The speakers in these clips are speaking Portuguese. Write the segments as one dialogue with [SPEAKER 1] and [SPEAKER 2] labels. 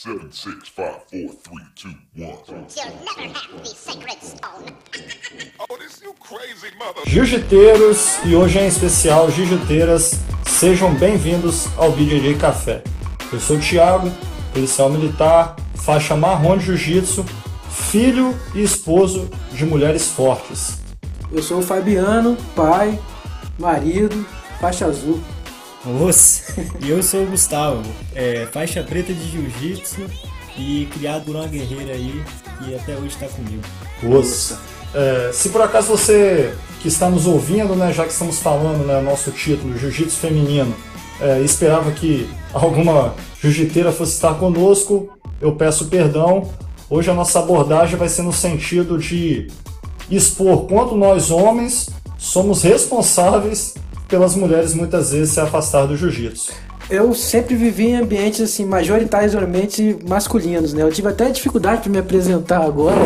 [SPEAKER 1] Seven, six, five, four, three, two, one.
[SPEAKER 2] You'll never have the sacred stone.
[SPEAKER 1] Oh, this you crazy mother.
[SPEAKER 3] Jiu-jiteiros e hoje em especial jiu-jiteiras, sejam bem-vindos ao BJJ Café. Eu sou o Thiago, policial militar, faixa marrom de jiu-jitsu, filho e esposo de mulheres fortes.
[SPEAKER 4] Eu sou o Fabiano, pai, marido, faixa azul.
[SPEAKER 5] Moça, e eu sou o Gustavo, é, faixa preta de jiu-jitsu e criado por uma guerreira aí que até hoje está comigo.
[SPEAKER 3] Moça. É, se por acaso você que está nos ouvindo, né, já que estamos falando, né, nosso título, Jiu-Jitsu Feminino, é, esperava que alguma jiu-jiteira fosse estar conosco, eu peço perdão. Hoje a nossa abordagem vai ser no sentido de expor quanto nós homens somos responsáveis pelas mulheres muitas vezes se afastar do jiu-jitsu.
[SPEAKER 4] Eu sempre vivi em ambientes assim majoritariamente masculinos, né? Eu tive até dificuldade para me apresentar agora.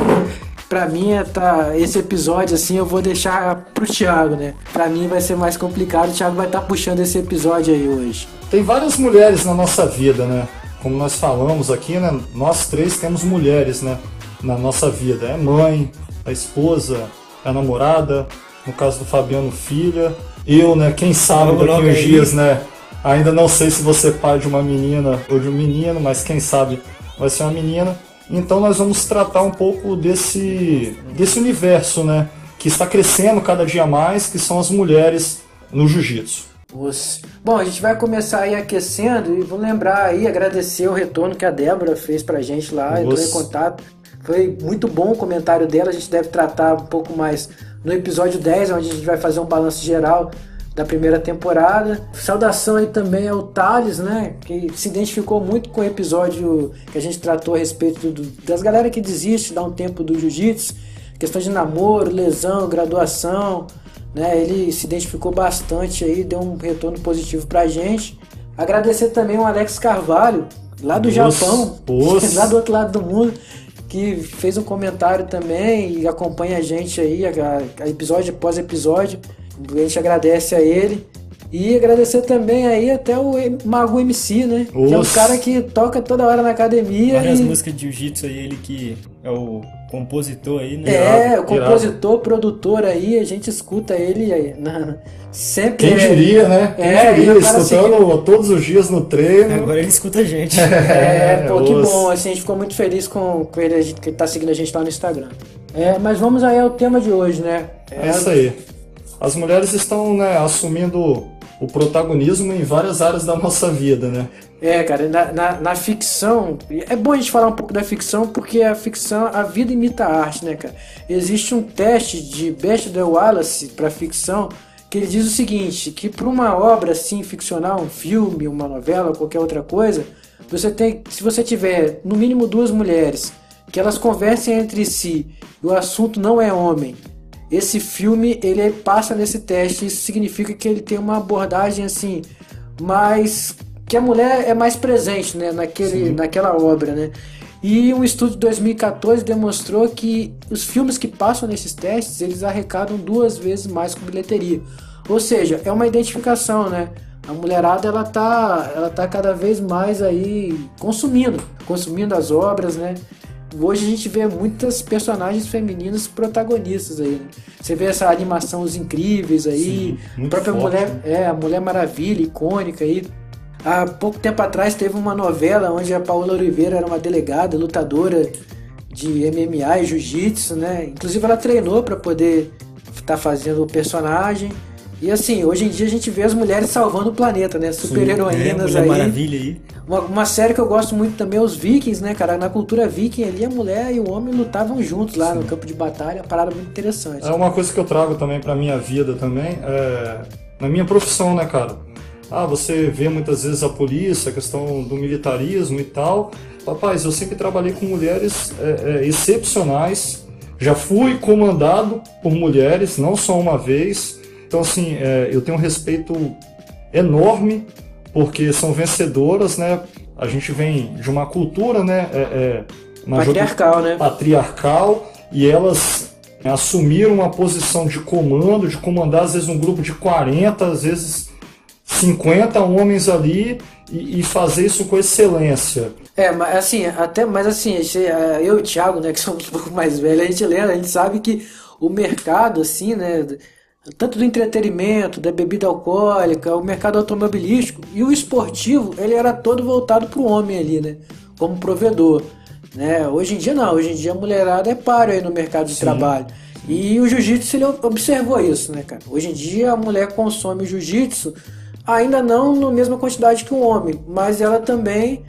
[SPEAKER 4] Pra mim, é tá, esse episódio assim eu vou deixar pro Thiago, né? Pra mim vai ser mais complicado, o Thiago vai estar puxando esse episódio aí hoje.
[SPEAKER 3] Tem várias mulheres na nossa vida, né? Como nós falamos aqui, né? Nós três temos mulheres, né? Na nossa vida. É mãe, a esposa, a namorada, no caso do Fabiano, filha. Eu, né? Quem sabe
[SPEAKER 5] Vamos
[SPEAKER 3] daqui
[SPEAKER 5] logo
[SPEAKER 3] uns
[SPEAKER 5] aí.
[SPEAKER 3] dias, né? Ainda não sei se você é pai de uma menina ou de um menino, mas quem sabe vai ser uma menina. Então nós vamos tratar um pouco desse, desse universo, né? Que está crescendo cada dia mais, que são as mulheres no jiu-jitsu.
[SPEAKER 4] Nossa. Bom, a gente vai começar aí aquecendo e vou lembrar aí, agradecer o retorno que a Débora fez pra gente lá, entrou em
[SPEAKER 3] Nossa.
[SPEAKER 4] contato. Foi muito bom o comentário dela, a gente deve tratar um pouco mais no episódio 10, onde a gente vai fazer um balanço geral da primeira temporada. Saudação aí também ao Thales, né, que se identificou muito com o episódio que a gente tratou a respeito do- das galera que desiste, dá um tempo do jiu-jitsu, questão de namoro, lesão, graduação, né? Ele se identificou bastante aí, deu um retorno positivo pra gente. Agradecer também o Alex Carvalho, lá do Japão, lá do outro lado do mundo, que fez um comentário também e acompanha a gente aí, a, a episódio após episódio. A gente agradece a ele. E agradecer também aí até o Mago MC, né? Que é um
[SPEAKER 3] Nossa.
[SPEAKER 4] cara que toca toda hora na academia.
[SPEAKER 5] Várias
[SPEAKER 4] e...
[SPEAKER 5] músicas de jiu-jitsu aí, ele que é o compositor aí, né?
[SPEAKER 4] É, o compositor, produtor aí, a gente escuta ele aí, na- sempre.
[SPEAKER 3] Quem
[SPEAKER 4] é-
[SPEAKER 3] diria, né? Quem
[SPEAKER 4] É,
[SPEAKER 3] diria, escutando todos os dias no treino.
[SPEAKER 5] Agora ele escuta a gente.
[SPEAKER 4] É, pô, que bom, assim, a gente ficou muito feliz com, com ele, a gente, que tá seguindo a gente lá no Instagram. É, mas vamos aí ao tema de hoje, né?
[SPEAKER 3] É isso aí. As mulheres estão né, assumindo o protagonismo em várias áreas da nossa vida, né?
[SPEAKER 4] É, cara, na, na, na ficção, é bom a gente falar um pouco da ficção, porque a ficção, a vida imita a arte, né, cara? Existe um teste de Bechdel Wallace para ficção que ele diz o seguinte, que para uma obra assim ficcional, um filme, uma novela, qualquer outra coisa, você tem, se você tiver no mínimo duas mulheres que elas conversem entre si e o assunto não é homem, esse filme ele passa nesse teste. Isso significa que ele tem uma abordagem assim mais que a mulher é mais presente, né, naquele, naquela obra, né? E um estudo de 2014 demonstrou que os filmes que passam nesses testes eles arrecadam duas vezes mais com bilheteria. Ou seja, é uma identificação, né? A mulherada ela tá, ela tá cada vez mais aí consumindo, consumindo as obras, né? Hoje a gente vê muitas personagens femininas protagonistas aí. né? Você vê essa animação Os Incríveis aí,
[SPEAKER 3] Sim,
[SPEAKER 4] a própria
[SPEAKER 3] forte,
[SPEAKER 4] mulher,
[SPEAKER 3] né?
[SPEAKER 4] é, a Mulher Maravilha, icônica aí. Há pouco tempo atrás teve uma novela onde a Paola Oliveira era uma delegada, lutadora de MMA e jiu-jitsu, né? Inclusive ela treinou para poder estar fazendo o personagem. E assim, hoje em dia a gente vê as mulheres salvando o planeta, né? Super
[SPEAKER 5] É,
[SPEAKER 4] heroínas
[SPEAKER 5] Mulher
[SPEAKER 4] aí.
[SPEAKER 5] Maravilha aí.
[SPEAKER 4] Uma, uma série que eu gosto muito também é os Vikings, né, cara? Na cultura viking ali, a mulher e o homem lutavam juntos lá no campo de batalha, parada muito interessante.
[SPEAKER 3] É uma coisa que eu trago também pra minha vida também, é, na minha profissão, né, cara? Ah, você vê muitas vezes a polícia, a questão do militarismo e tal. Rapaz, eu sempre trabalhei com mulheres é, é, excepcionais. Já fui comandado por mulheres, não só uma vez. Então, assim, é, eu tenho um respeito enorme, porque são vencedoras, né? A gente vem de uma cultura, né? É, é,
[SPEAKER 4] Patriarcal, né?
[SPEAKER 3] patriarcal e elas assumiram uma posição de comando, de comandar às vezes um grupo de 40, às vezes 50 homens ali e, e fazer isso com excelência.
[SPEAKER 4] É, mas assim, até, mas assim, eh, eu e o Thiago, né, que somos um pouco mais velhos, a gente lembra, a gente sabe que o mercado, assim, né, tanto do entretenimento, da bebida alcoólica, o mercado automobilístico e o esportivo, ele era todo voltado para o homem ali, né, como provedor, né, hoje em dia não, hoje em dia a mulherada é páreo aí no mercado de trabalho, e o jiu-jitsu ele observou isso, né, cara, hoje em dia a mulher consome jiu-jitsu, ainda não na mesma quantidade que o homem, mas ela também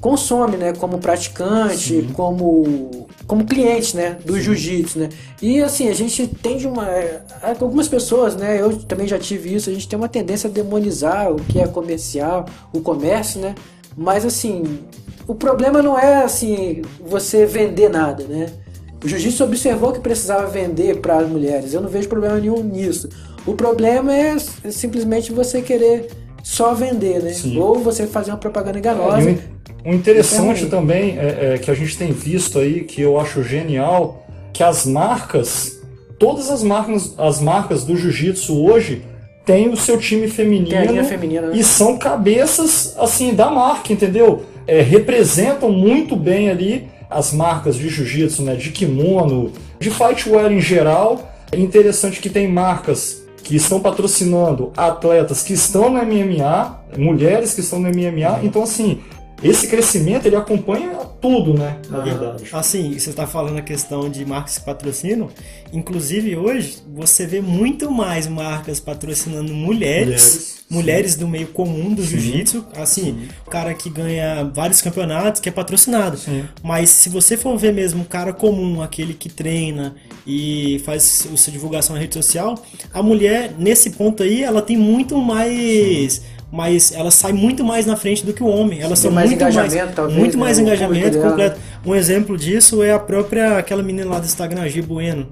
[SPEAKER 4] consome, né, como praticante, como como cliente, né, do jiu-jitsu, né? E assim, a gente tende uma é, algumas pessoas, né, eu também já tive isso, a gente tem uma tendência a demonizar o que é comercial, o comércio, né? Mas assim, o problema não é assim você vender nada, né? O jiu-jitsu observou que precisava vender para as mulheres. Eu não vejo problema nenhum nisso. O problema é simplesmente você querer só vender, né?
[SPEAKER 3] Sim.
[SPEAKER 4] Ou você fazer uma propaganda enganosa.
[SPEAKER 3] E um- interessante também é, é que a gente tem visto aí, que eu acho genial, que as marcas, todas as marcas, as marcas do jiu-jitsu hoje têm o seu time feminino,
[SPEAKER 4] feminina, né?
[SPEAKER 3] e são cabeças assim da marca, entendeu? É, representam muito bem ali as marcas de jiu-jitsu, né? De kimono, de fightwear em geral. É interessante que tem marcas que estão patrocinando atletas que estão no MMA, mulheres que estão no MMA. Então, assim, esse crescimento ele acompanha tudo, né? Na verdade.
[SPEAKER 5] Assim, você está falando a questão de marcas que patrocinam. Inclusive, hoje, você vê muito mais marcas patrocinando mulheres.
[SPEAKER 3] Mulheres,
[SPEAKER 5] Mulheres, do meio comum do jiu-jitsu. Assim, o cara que ganha vários campeonatos, que é patrocinado.
[SPEAKER 3] Sim.
[SPEAKER 5] Mas se você for ver mesmo o cara comum, aquele que treina e faz sua divulgação na rede social, a mulher, nesse ponto aí, ela tem muito mais. Mas ela sai muito mais na frente do que o homem. Elas
[SPEAKER 4] Tem
[SPEAKER 5] são
[SPEAKER 4] mais
[SPEAKER 5] muito
[SPEAKER 4] engajamento,
[SPEAKER 5] mais,
[SPEAKER 4] talvez,
[SPEAKER 5] muito
[SPEAKER 4] né?
[SPEAKER 5] mais engajamento completo. Um exemplo disso é a própria aquela menina lá do Instagram, Gi Bueno.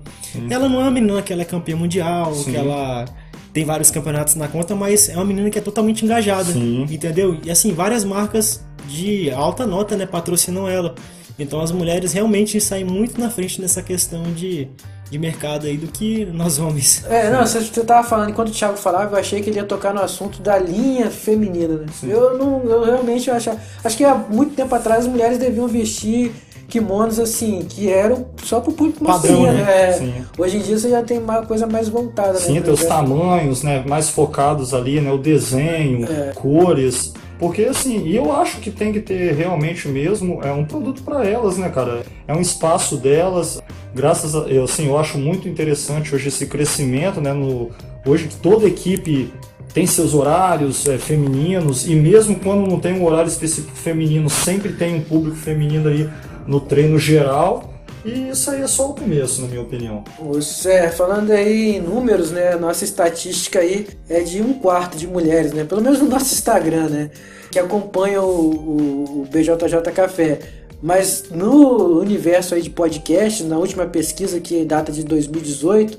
[SPEAKER 5] Ela não é uma menina que ela é campeã mundial, que ela tem vários campeonatos na conta, mas é uma menina que é totalmente engajada,
[SPEAKER 3] Sim.
[SPEAKER 5] entendeu? E assim, várias marcas de alta nota, né, patrocinam ela. Então as mulheres realmente saem muito na frente nessa questão de, de mercado aí do que nós homens.
[SPEAKER 4] É, não, você, você tava falando, enquanto o Thiago falava, eu achei que ele ia tocar no assunto da linha feminina, né? Eu não, eu realmente acho, acho que há muito tempo atrás as mulheres deviam vestir kimonos assim, que eram só pro público
[SPEAKER 5] Padrão,
[SPEAKER 4] masculino,
[SPEAKER 5] né?
[SPEAKER 4] né?
[SPEAKER 3] Sim.
[SPEAKER 4] Hoje em dia você já tem uma coisa mais voltada,
[SPEAKER 3] Sim,
[SPEAKER 4] né?
[SPEAKER 3] tem os
[SPEAKER 4] pro-
[SPEAKER 3] tamanhos, né, mais focados ali, né, o desenho,
[SPEAKER 4] É.
[SPEAKER 3] cores. Porque assim, e eu acho que tem que ter realmente mesmo é um produto para elas, né, cara? É um espaço delas. Graças a eu assim, eu acho muito interessante hoje esse crescimento, né, no hoje que toda equipe tem seus horários é, femininos e mesmo quando não tem um horário específico feminino, sempre tem um público feminino aí no treino geral. E isso aí é só o começo, na minha opinião.
[SPEAKER 4] Os- é, falando aí em números, né? Nossa estatística aí é de um quarto de mulheres, né? Pelo menos no nosso Instagram, né? Que acompanha o, o, o BJJ Café. Mas no universo aí de podcast, na última pesquisa que data de 2018,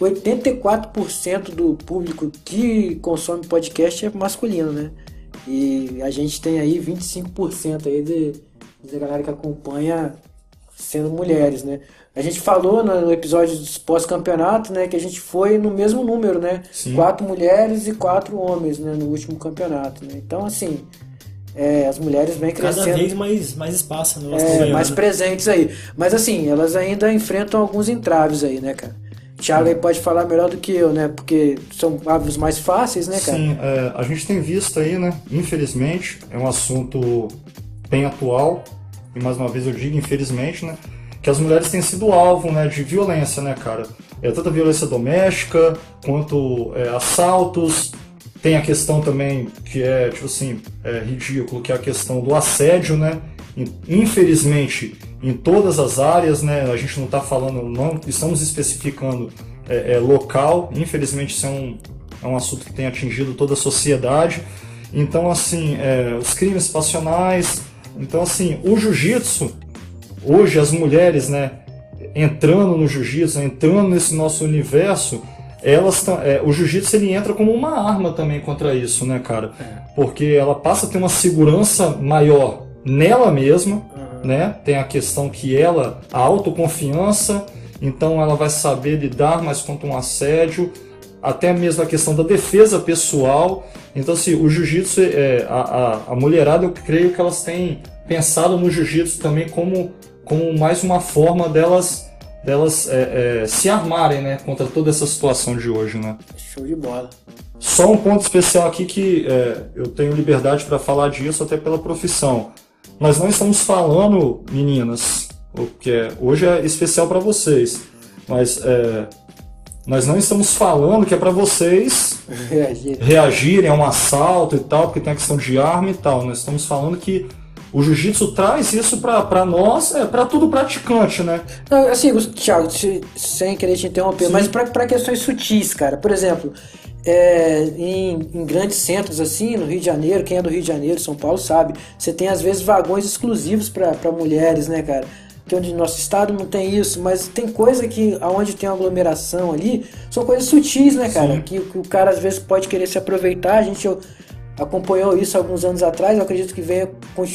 [SPEAKER 4] 84% do público que consome podcast é masculino, né? E a gente tem aí 25% aí de, de galera que acompanha sendo mulheres, né? A gente falou no episódio dos pós-campeonato, né, que a gente foi no mesmo número, né?
[SPEAKER 3] Sim.
[SPEAKER 4] Quatro mulheres e quatro homens, né, no último campeonato, né? Então, assim, é, as mulheres vêm
[SPEAKER 5] Cada
[SPEAKER 4] crescendo
[SPEAKER 5] vez mais, mais espaço no nosso
[SPEAKER 4] é, mais
[SPEAKER 5] né?
[SPEAKER 4] presentes aí. Mas assim, elas ainda enfrentam alguns entraves aí, né, cara? Thiago aí pode falar melhor do que eu, né? Porque são árvores mais fáceis, né, cara?
[SPEAKER 3] Sim, é, a gente tem visto aí, né? Infelizmente, é um assunto bem atual, e mais uma vez eu digo infelizmente, né? Que as mulheres têm sido alvo né, de violência, né, cara? É a violência doméstica, quanto é, assaltos. Tem a questão também que é, tipo assim, é ridículo, que é a questão do assédio, né? In- Infelizmente, em todas as áreas, né? A gente não está falando, não estamos especificando é, é, local. Infelizmente, isso é um, é um assunto que tem atingido toda a sociedade. Então, assim, é, os crimes passionais. Então, assim, o jiu-jitsu, hoje as mulheres, né, entrando no jiu-jitsu, entrando nesse nosso universo, elas é, o jiu-jitsu ele entra como uma arma também contra isso, né, cara? Porque ela passa a ter uma segurança maior nela mesma, né? Tem a questão que ela, a autoconfiança, então ela vai saber lidar mais contra um assédio, até mesmo a questão da defesa pessoal. Então, assim, o jiu-jitsu, é, a, a, a mulherada, eu creio que elas têm pensado no jiu-jitsu também como, como mais uma forma delas, delas é, é, se armarem né, contra toda essa situação de hoje. Né?
[SPEAKER 4] Show de bola.
[SPEAKER 3] Só um ponto especial aqui que é, eu tenho liberdade para falar disso até pela profissão. Nós não estamos falando, meninas, porque hoje é especial para vocês, mas é, nós não estamos falando que é para vocês
[SPEAKER 4] Reagir.
[SPEAKER 3] reagirem a um assalto e tal, porque tem a questão de arma e tal. Nós estamos falando que o jiu-jitsu traz isso para nós, é para todo praticante, né?
[SPEAKER 4] Não, assim, Thiago, se- sem querer te interromper, mas para questões sutis, cara. Por exemplo, é, em, em grandes centros assim, no Rio de Janeiro, quem é do Rio de Janeiro, São Paulo sabe, você tem às vezes vagões exclusivos para mulheres, né, cara? Que onde no nosso estado não tem isso, mas tem coisa que aonde tem uma aglomeração ali, são coisas sutis, né, cara? Que, que o cara às vezes pode querer se aproveitar. A gente acompanhou isso alguns anos atrás, eu acredito que venha,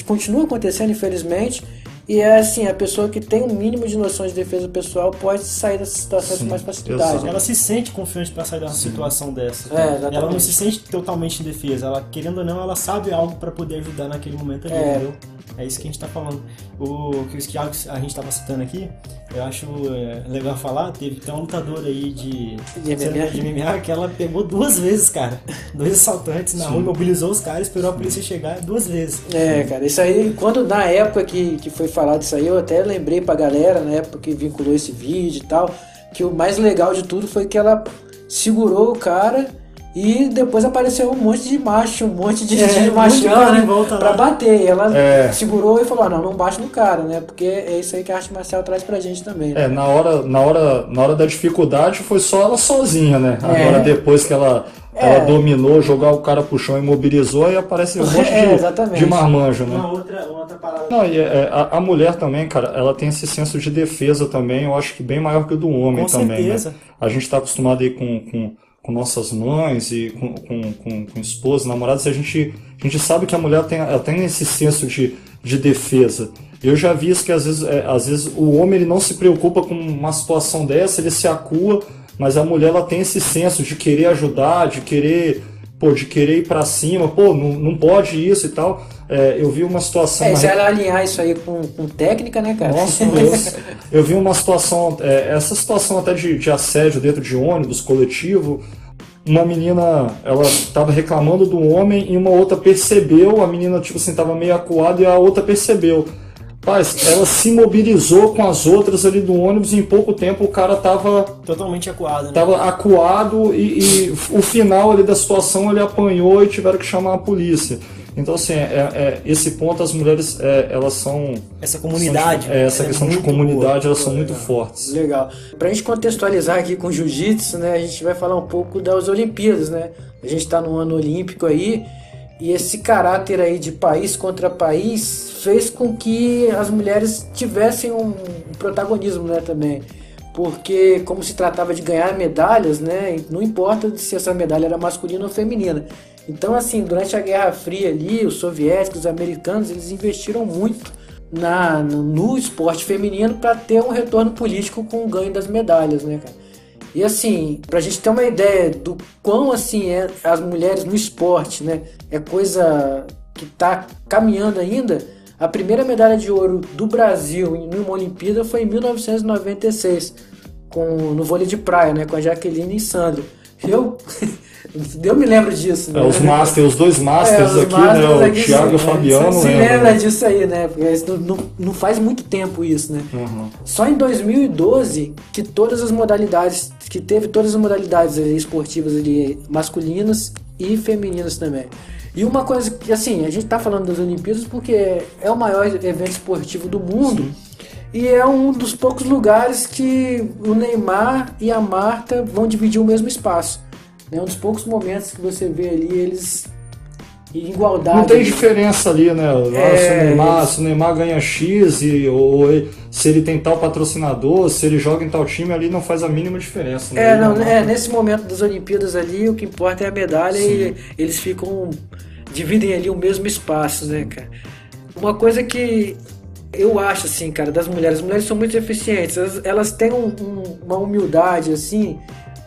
[SPEAKER 4] continua acontecendo, infelizmente. E é assim, a pessoa que tem um mínimo de noções de defesa pessoal pode sair dessa situação com mais facilidade.
[SPEAKER 5] Ela se sente confiante pra sair de uma situação dessa.
[SPEAKER 4] É, exatamente.
[SPEAKER 5] ela não se sente totalmente indefesa. Ela, querendo ou não, ela sabe algo pra poder ajudar naquele momento ali,
[SPEAKER 4] É.
[SPEAKER 5] entendeu? É isso que a gente tá falando. O que a gente tava citando aqui, eu acho é, legal falar, teve tem uma lutadora aí de,
[SPEAKER 4] De MMA.
[SPEAKER 5] de MMA que ela pegou duas vezes, cara. Dois assaltantes na rua, mobilizou os caras, esperou a polícia chegar duas vezes.
[SPEAKER 4] É, cara, isso aí, quando na época que, que foi falado isso aí, eu até lembrei pra galera, na época que vinculou esse vídeo e tal, que o mais legal de tudo foi que ela segurou o cara e depois apareceu um monte de macho, um monte de,
[SPEAKER 5] É,
[SPEAKER 4] de
[SPEAKER 5] monte de
[SPEAKER 4] machão, né,
[SPEAKER 5] volta
[SPEAKER 4] pra
[SPEAKER 5] lá.
[SPEAKER 4] bater. E ela
[SPEAKER 3] É.
[SPEAKER 4] segurou e falou, ah, não, não bate no cara, né, porque é isso aí que a arte marcial traz pra gente também. né?
[SPEAKER 3] É, na hora, na hora, na hora da dificuldade foi só ela sozinha, né?
[SPEAKER 4] É.
[SPEAKER 3] Agora depois que ela,
[SPEAKER 4] É.
[SPEAKER 3] ela dominou, jogou o cara pro chão, imobilizou e apareceu um monte
[SPEAKER 4] É,
[SPEAKER 3] de,
[SPEAKER 4] exatamente.
[SPEAKER 3] de marmanjo, né?
[SPEAKER 5] Uma outra, uma outra parada.
[SPEAKER 3] Não, e é, a, a mulher também, cara, ela tem esse senso de defesa também, eu acho que bem maior que o do homem
[SPEAKER 5] Com
[SPEAKER 3] também,
[SPEAKER 5] certeza.
[SPEAKER 3] né? A gente tá acostumado aí com, com, com nossas mães e com, com, com, com esposas, namoradas, a gente, a gente sabe que a mulher tem, ela tem esse senso de, de defesa. Eu já vi isso que às vezes, é, às vezes o homem ele não se preocupa com uma situação dessa, ele se acua, mas a mulher ela tem esse senso de querer ajudar, de querer, pô, de querer ir pra cima, pô, não, não pode isso e tal. É, eu vi uma situação
[SPEAKER 4] É, se ela alinhar isso aí com, com técnica, né, cara?
[SPEAKER 3] nossa, Deus. Eu vi uma situação, é, essa situação até de, de assédio dentro de ônibus coletivo. Uma menina, ela tava reclamando do homem e uma outra percebeu, a menina, tipo assim, tava meio acuada e a outra percebeu. Paz, ela se mobilizou com as outras ali do ônibus e em pouco tempo o cara tava,
[SPEAKER 5] Totalmente acuada, né?
[SPEAKER 3] tava acuado e, e o final ali da situação ele apanhou e tiveram que chamar a polícia. Então, assim, é, é- esse ponto as mulheres, é, elas são...
[SPEAKER 5] Essa comunidade.
[SPEAKER 3] são- é, essa
[SPEAKER 5] é
[SPEAKER 3] questão de comunidade,
[SPEAKER 5] boa.
[SPEAKER 3] elas são
[SPEAKER 5] É.
[SPEAKER 3] muito fortes.
[SPEAKER 4] Legal. Pra gente contextualizar aqui com jiu-jitsu, né, a gente vai falar um pouco das Olimpíadas, né? A gente tá no ano olímpico aí, e esse caráter aí de país contra país fez com que as mulheres tivessem um protagonismo, né, também. Porque como se tratava de ganhar medalhas, né, não importa se essa medalha era masculina ou feminina. Então, assim, durante a Guerra Fria ali, os soviéticos, os americanos, eles investiram muito na, no, no esporte feminino para ter um retorno político com o ganho das medalhas, né, cara? E assim, pra gente ter uma ideia do quão assim é as mulheres no esporte, né? É coisa que tá caminhando ainda. A primeira medalha de ouro do Brasil em uma Olimpíada foi em 1996, com, no vôlei de praia, né? Com a Jaqueline e Sandro. Eu, eu me lembro disso, né?
[SPEAKER 3] É, os masters, os dois
[SPEAKER 4] É,
[SPEAKER 3] masters
[SPEAKER 4] os
[SPEAKER 3] aqui,
[SPEAKER 4] Masters
[SPEAKER 3] né? O
[SPEAKER 4] aqui
[SPEAKER 3] Thiago e o
[SPEAKER 4] se-
[SPEAKER 3] Fabiano,
[SPEAKER 4] se, se
[SPEAKER 3] lembra,
[SPEAKER 4] lembra
[SPEAKER 3] né?
[SPEAKER 4] disso aí, né? Porque não, não, faz muito tempo isso, né?
[SPEAKER 3] Uhum.
[SPEAKER 4] Só em 2012 que todas as modalidades, que teve todas as modalidades ali, esportivas ali, masculinas e femininas também. E uma coisa que, assim, a gente tá falando das Olimpíadas porque é o maior evento esportivo do mundo. E é um dos poucos lugares que o Neymar e a Marta vão dividir o mesmo espaço. É um dos poucos momentos que você vê ali eles em igualdade.
[SPEAKER 3] Não tem diferença ali, né?
[SPEAKER 4] É,
[SPEAKER 3] se, o Neymar,
[SPEAKER 4] isso.
[SPEAKER 3] se o Neymar ganha X, e, ou se ele tem tal patrocinador, se ele joga em tal time, ali não faz a mínima diferença. né?
[SPEAKER 4] É, não,
[SPEAKER 3] Ele
[SPEAKER 4] é, nesse momento das Olimpíadas ali, o que importa é a medalha e eles ficam. dividem ali o mesmo espaço, né, cara? Uma coisa que eu acho, assim, cara, das mulheres, as mulheres são muito eficientes, elas, elas têm um- um- uma humildade, assim,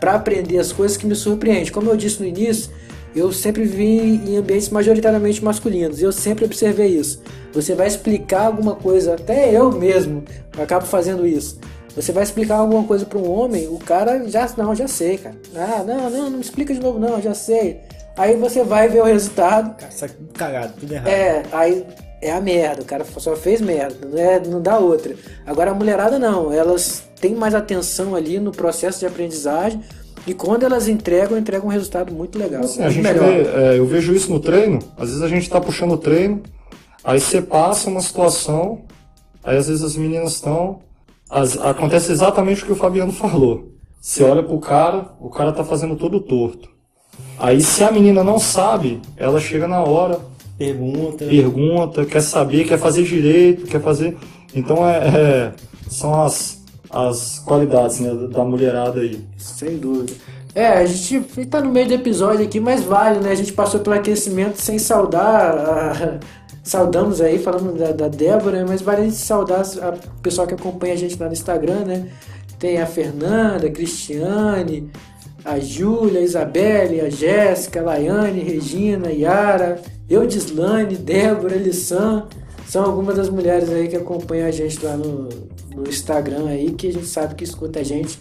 [SPEAKER 4] para aprender as coisas que me surpreende. Como eu disse no início, eu sempre vivi em ambientes majoritariamente masculinos. Eu sempre observei isso. Você vai explicar alguma coisa, até eu mesmo acabo fazendo isso. Você vai explicar alguma coisa para um homem, o cara já não, já sei, cara. Ah, não, não, não me explica de novo, não, já sei. Aí você vai ver o resultado.
[SPEAKER 5] Cara, cagado, tudo errado.
[SPEAKER 4] É, aí é a merda, o cara só fez merda, não, é, não dá outra. Agora a mulherada não, elas têm mais atenção ali no processo de aprendizagem e quando elas entregam, entregam um resultado muito legal.
[SPEAKER 3] Assim, a gente
[SPEAKER 4] melhor.
[SPEAKER 3] vê, é, eu vejo isso no treino. Às vezes a gente tá puxando o treino, aí você passa uma situação, aí às vezes as meninas estão. as- acontece exatamente o que o Fabiano falou. Você olha pro cara, o cara tá fazendo todo torto. Aí se a menina não sabe, ela chega na hora,
[SPEAKER 5] Pergunta.
[SPEAKER 3] pergunta, quer saber, quer fazer direito, quer fazer. Então é, é- são as, as qualidades né, da mulherada aí.
[SPEAKER 4] Sem dúvida. É, a gente tá no meio do episódio aqui, mas vale, né? A gente passou pelo aquecimento sem saudar. a- Saudamos aí, falando da, da Débora, mas vale a gente saudar a- o pessoal que acompanha a gente lá no Instagram, né? Tem a Fernanda, a Cristiane, a Júlia, a Isabelle, a Jéssica, a Laiane, Regina, Yara, eu, Dislane, Débora, Lissan. São algumas das mulheres aí que acompanham a gente lá no, no Instagram aí, que a gente sabe que escuta a gente.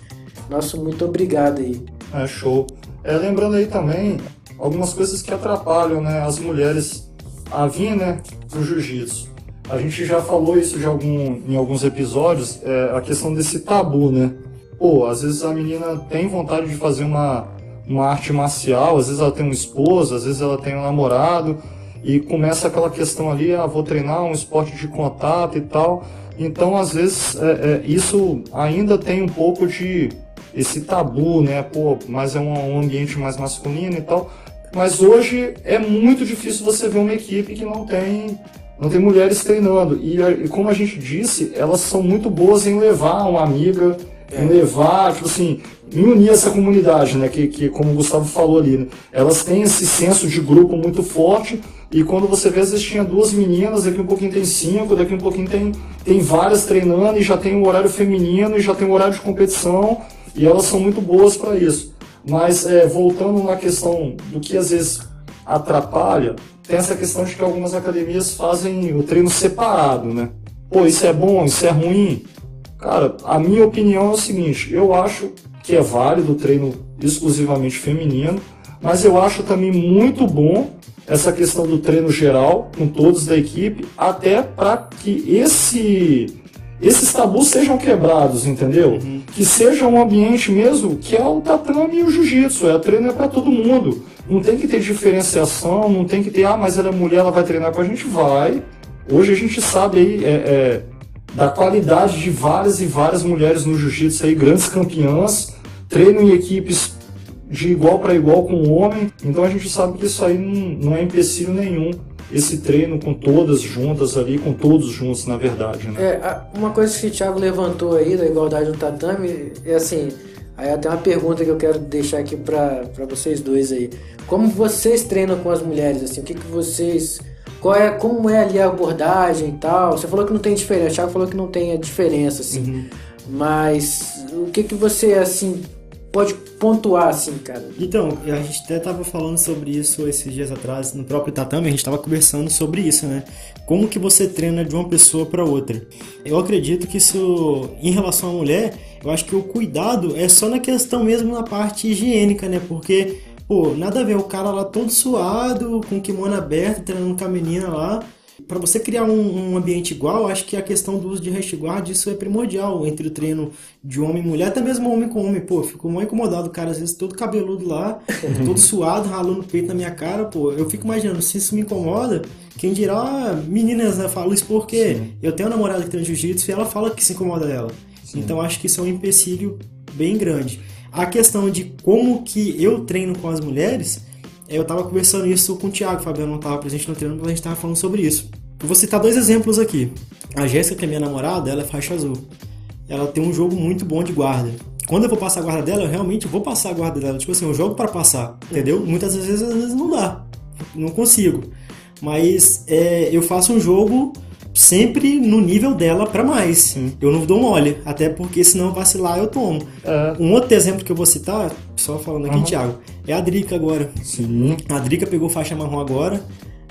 [SPEAKER 4] Nosso muito obrigado aí.
[SPEAKER 3] É show. É, lembrando aí também algumas coisas que atrapalham né, as mulheres a vir né, pro jiu-jitsu. A gente já falou isso algum, em alguns episódios, é, a questão desse tabu, né? Pô, às vezes a menina tem vontade de fazer uma, uma arte marcial, às vezes ela tem um esposo, às vezes ela tem um namorado, e começa aquela questão ali, ah, vou treinar um esporte de contato e tal. Então, às vezes, é, é, isso ainda tem um pouco de esse tabu, né? Pô, mas é um, um ambiente mais masculino e tal. Mas hoje é muito difícil você ver uma equipe que não tem não tem mulheres treinando. E, e como a gente disse, elas são muito boas em levar uma amiga, em levar, tipo assim, em unir essa comunidade, né? Que, que como o Gustavo falou ali, né? elas têm esse senso de grupo muito forte. E quando você vê, às vezes tinha duas meninas, daqui um pouquinho tem cinco, daqui um pouquinho tem, tem várias treinando, e já tem um horário feminino, e já tem um horário de competição, e elas são muito boas para isso. Mas é, voltando na questão do que às vezes atrapalha, tem essa questão de que algumas academias fazem o treino separado, né? Pô, isso é bom, isso é ruim. Cara, a minha opinião é o seguinte, eu acho que é válido o treino exclusivamente feminino, mas eu acho também muito bom essa questão do treino geral com todos da equipe, até para que esse esses tabus sejam quebrados, entendeu? Que seja um ambiente mesmo que é o tatame e o jiu-jitsu, é treino é para todo mundo. Não tem que ter diferenciação, não tem que ter, ah, mas ela é mulher, ela vai treinar com a gente, vai. Hoje a gente sabe aí é, é, da qualidade de várias e várias mulheres no jiu-jitsu aí, grandes campeãs, treinam em equipes de igual para igual com o homem, então a gente sabe que isso aí não, não é empecilho nenhum, esse treino com todas juntas ali, com todos juntos, na verdade, né?
[SPEAKER 4] É, uma coisa que o Thiago levantou aí da igualdade no tatame é assim. Aí até uma pergunta que eu quero deixar aqui pra vocês dois aí. Como vocês treinam com as mulheres assim? O que que vocês qual é como é ali a abordagem e tal? Você falou que não tem diferença, o Thiago falou que não tem a diferença assim. Mas o que que você assim pode pontuar assim, cara?
[SPEAKER 5] Então, a gente até tava falando sobre isso esses dias atrás no próprio tatame, a gente tava conversando sobre isso, né? Como que você treina de uma pessoa para outra? Eu acredito que isso, em relação à mulher, eu acho que o cuidado é só na questão mesmo na parte higiênica, né? Porque, pô, nada a ver o cara lá todo suado, com o kimono aberto, treinando com a menina lá. Para você criar um, um ambiente igual, acho que a questão do uso de restguard, isso é primordial entre o treino de homem e mulher, até mesmo homem com homem. Pô, fico muito incomodado, o cara às vezes todo cabeludo lá, todo suado, ralando o peito na minha cara, pô. Eu fico imaginando, se isso me incomoda, quem dirá, ah, meninas, né, falo isso porque eu tenho uma namorada que treina jiu-jitsu e ela fala que se incomoda dela. Então acho que isso é um empecilho bem grande. A questão de como que eu treino com as mulheres, eu tava conversando isso com o Thiago, o Fabiano não tava presente no treino, mas a gente tava falando sobre isso. Eu vou citar dois exemplos aqui. A Jéssica, que é minha namorada, ela é faixa azul. Ela tem um jogo muito bom de guarda. Quando eu vou passar a guarda dela, eu realmente vou passar a guarda dela. Tipo assim, eu jogo para passar, entendeu? Muitas vezes, às vezes não dá. Não consigo. Mas é, eu faço um jogo sempre no nível dela pra mais. Eu não dou mole, até porque senão vacilar eu tomo.
[SPEAKER 3] É.
[SPEAKER 5] Um outro exemplo que eu vou citar, só falando aqui, Thiago, é a Drica agora.
[SPEAKER 3] Sim.
[SPEAKER 5] A Drica pegou faixa marrom agora.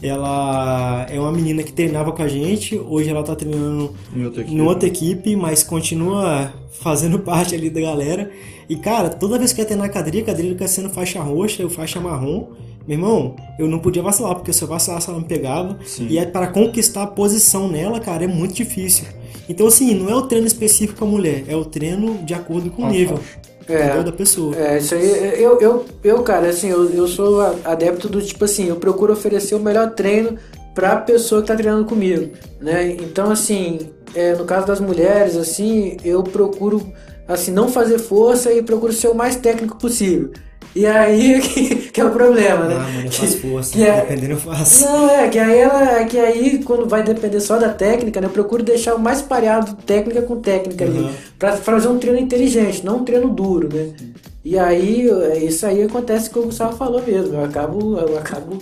[SPEAKER 5] Ela é uma menina que treinava com a gente, hoje ela tá treinando
[SPEAKER 3] Em outra equipe.
[SPEAKER 5] em outra equipe, mas continua fazendo parte ali da galera. E cara, toda vez que eu ia treinar com a Drica, a Drica sendo faixa roxa, eu faixa marrom. Meu irmão, eu não podia vacilar, porque se eu vacilasse ela me pegava.
[SPEAKER 3] Sim.
[SPEAKER 5] E é para conquistar a posição nela, cara, é muito difícil. Então, assim, não é o treino específico com a mulher, é o treino de acordo com o
[SPEAKER 3] a
[SPEAKER 5] nível.
[SPEAKER 4] É.
[SPEAKER 5] da pessoa.
[SPEAKER 4] É, isso aí, eu, eu, eu cara, assim, eu, eu sou a- adepto do tipo assim, eu procuro oferecer o melhor treino pra pessoa que tá treinando comigo, né? Então, assim, é, no caso das mulheres, assim, eu procuro, assim, não fazer força e procuro ser o mais técnico possível. E aí que, que é o problema, né?
[SPEAKER 5] Ah, mano, eu faço força,
[SPEAKER 4] que é-
[SPEAKER 5] dependendo eu faço.
[SPEAKER 4] Não, é que aí ela, que aí quando vai depender só da técnica, né? Eu procuro deixar o mais pareado técnica com técnica ali,
[SPEAKER 5] Uhum.
[SPEAKER 4] Pra fazer um treino inteligente, não um treino duro, né? E aí é, isso aí acontece como o Gustavo falou mesmo, eu acabo eu acabo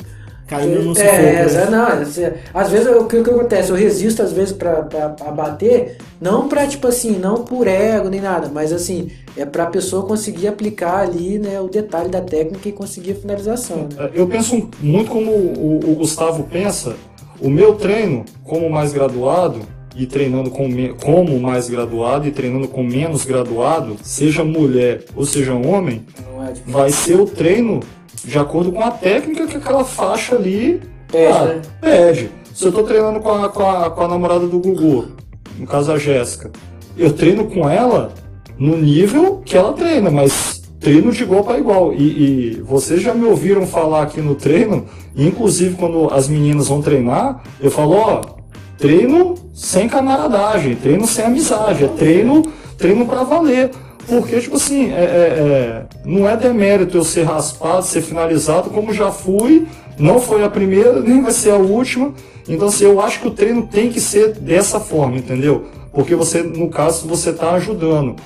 [SPEAKER 5] Caindo no
[SPEAKER 4] é,
[SPEAKER 5] sufoco,
[SPEAKER 4] é,
[SPEAKER 5] né?
[SPEAKER 4] não, é, às vezes o que, o que acontece? Eu resisto às vezes pra, pra, pra bater, não pra tipo assim, não por ego nem nada, mas assim, é pra pessoa conseguir aplicar ali, né, o detalhe da técnica e conseguir a finalização. Né?
[SPEAKER 3] Eu penso muito como o, o Gustavo pensa. O meu treino, como mais graduado, e treinando com como mais graduado e treinando com menos graduado, seja mulher ou seja homem,
[SPEAKER 4] Não é
[SPEAKER 3] vai ser o treino de acordo com a técnica que aquela faixa ali
[SPEAKER 4] Pede,
[SPEAKER 3] ah,
[SPEAKER 4] né?
[SPEAKER 3] pede. Se eu tô treinando com a, com, a, com a namorada do Gugu, no caso a Jéssica, eu treino com ela no nível que ela treina, mas treino de igual para igual. E, e vocês já me ouviram falar aqui no treino, inclusive quando as meninas vão treinar, eu falo, ó, treino sem camaradagem, treino sem amizade, é treino, treino para valer. Porque, tipo assim, é, é- é, não é demérito eu ser raspado, ser finalizado, como já fui, não foi a primeira, nem vai ser a última. Então, assim, eu acho que o treino tem que ser dessa forma, entendeu? Porque você, no caso, você tá ajudando.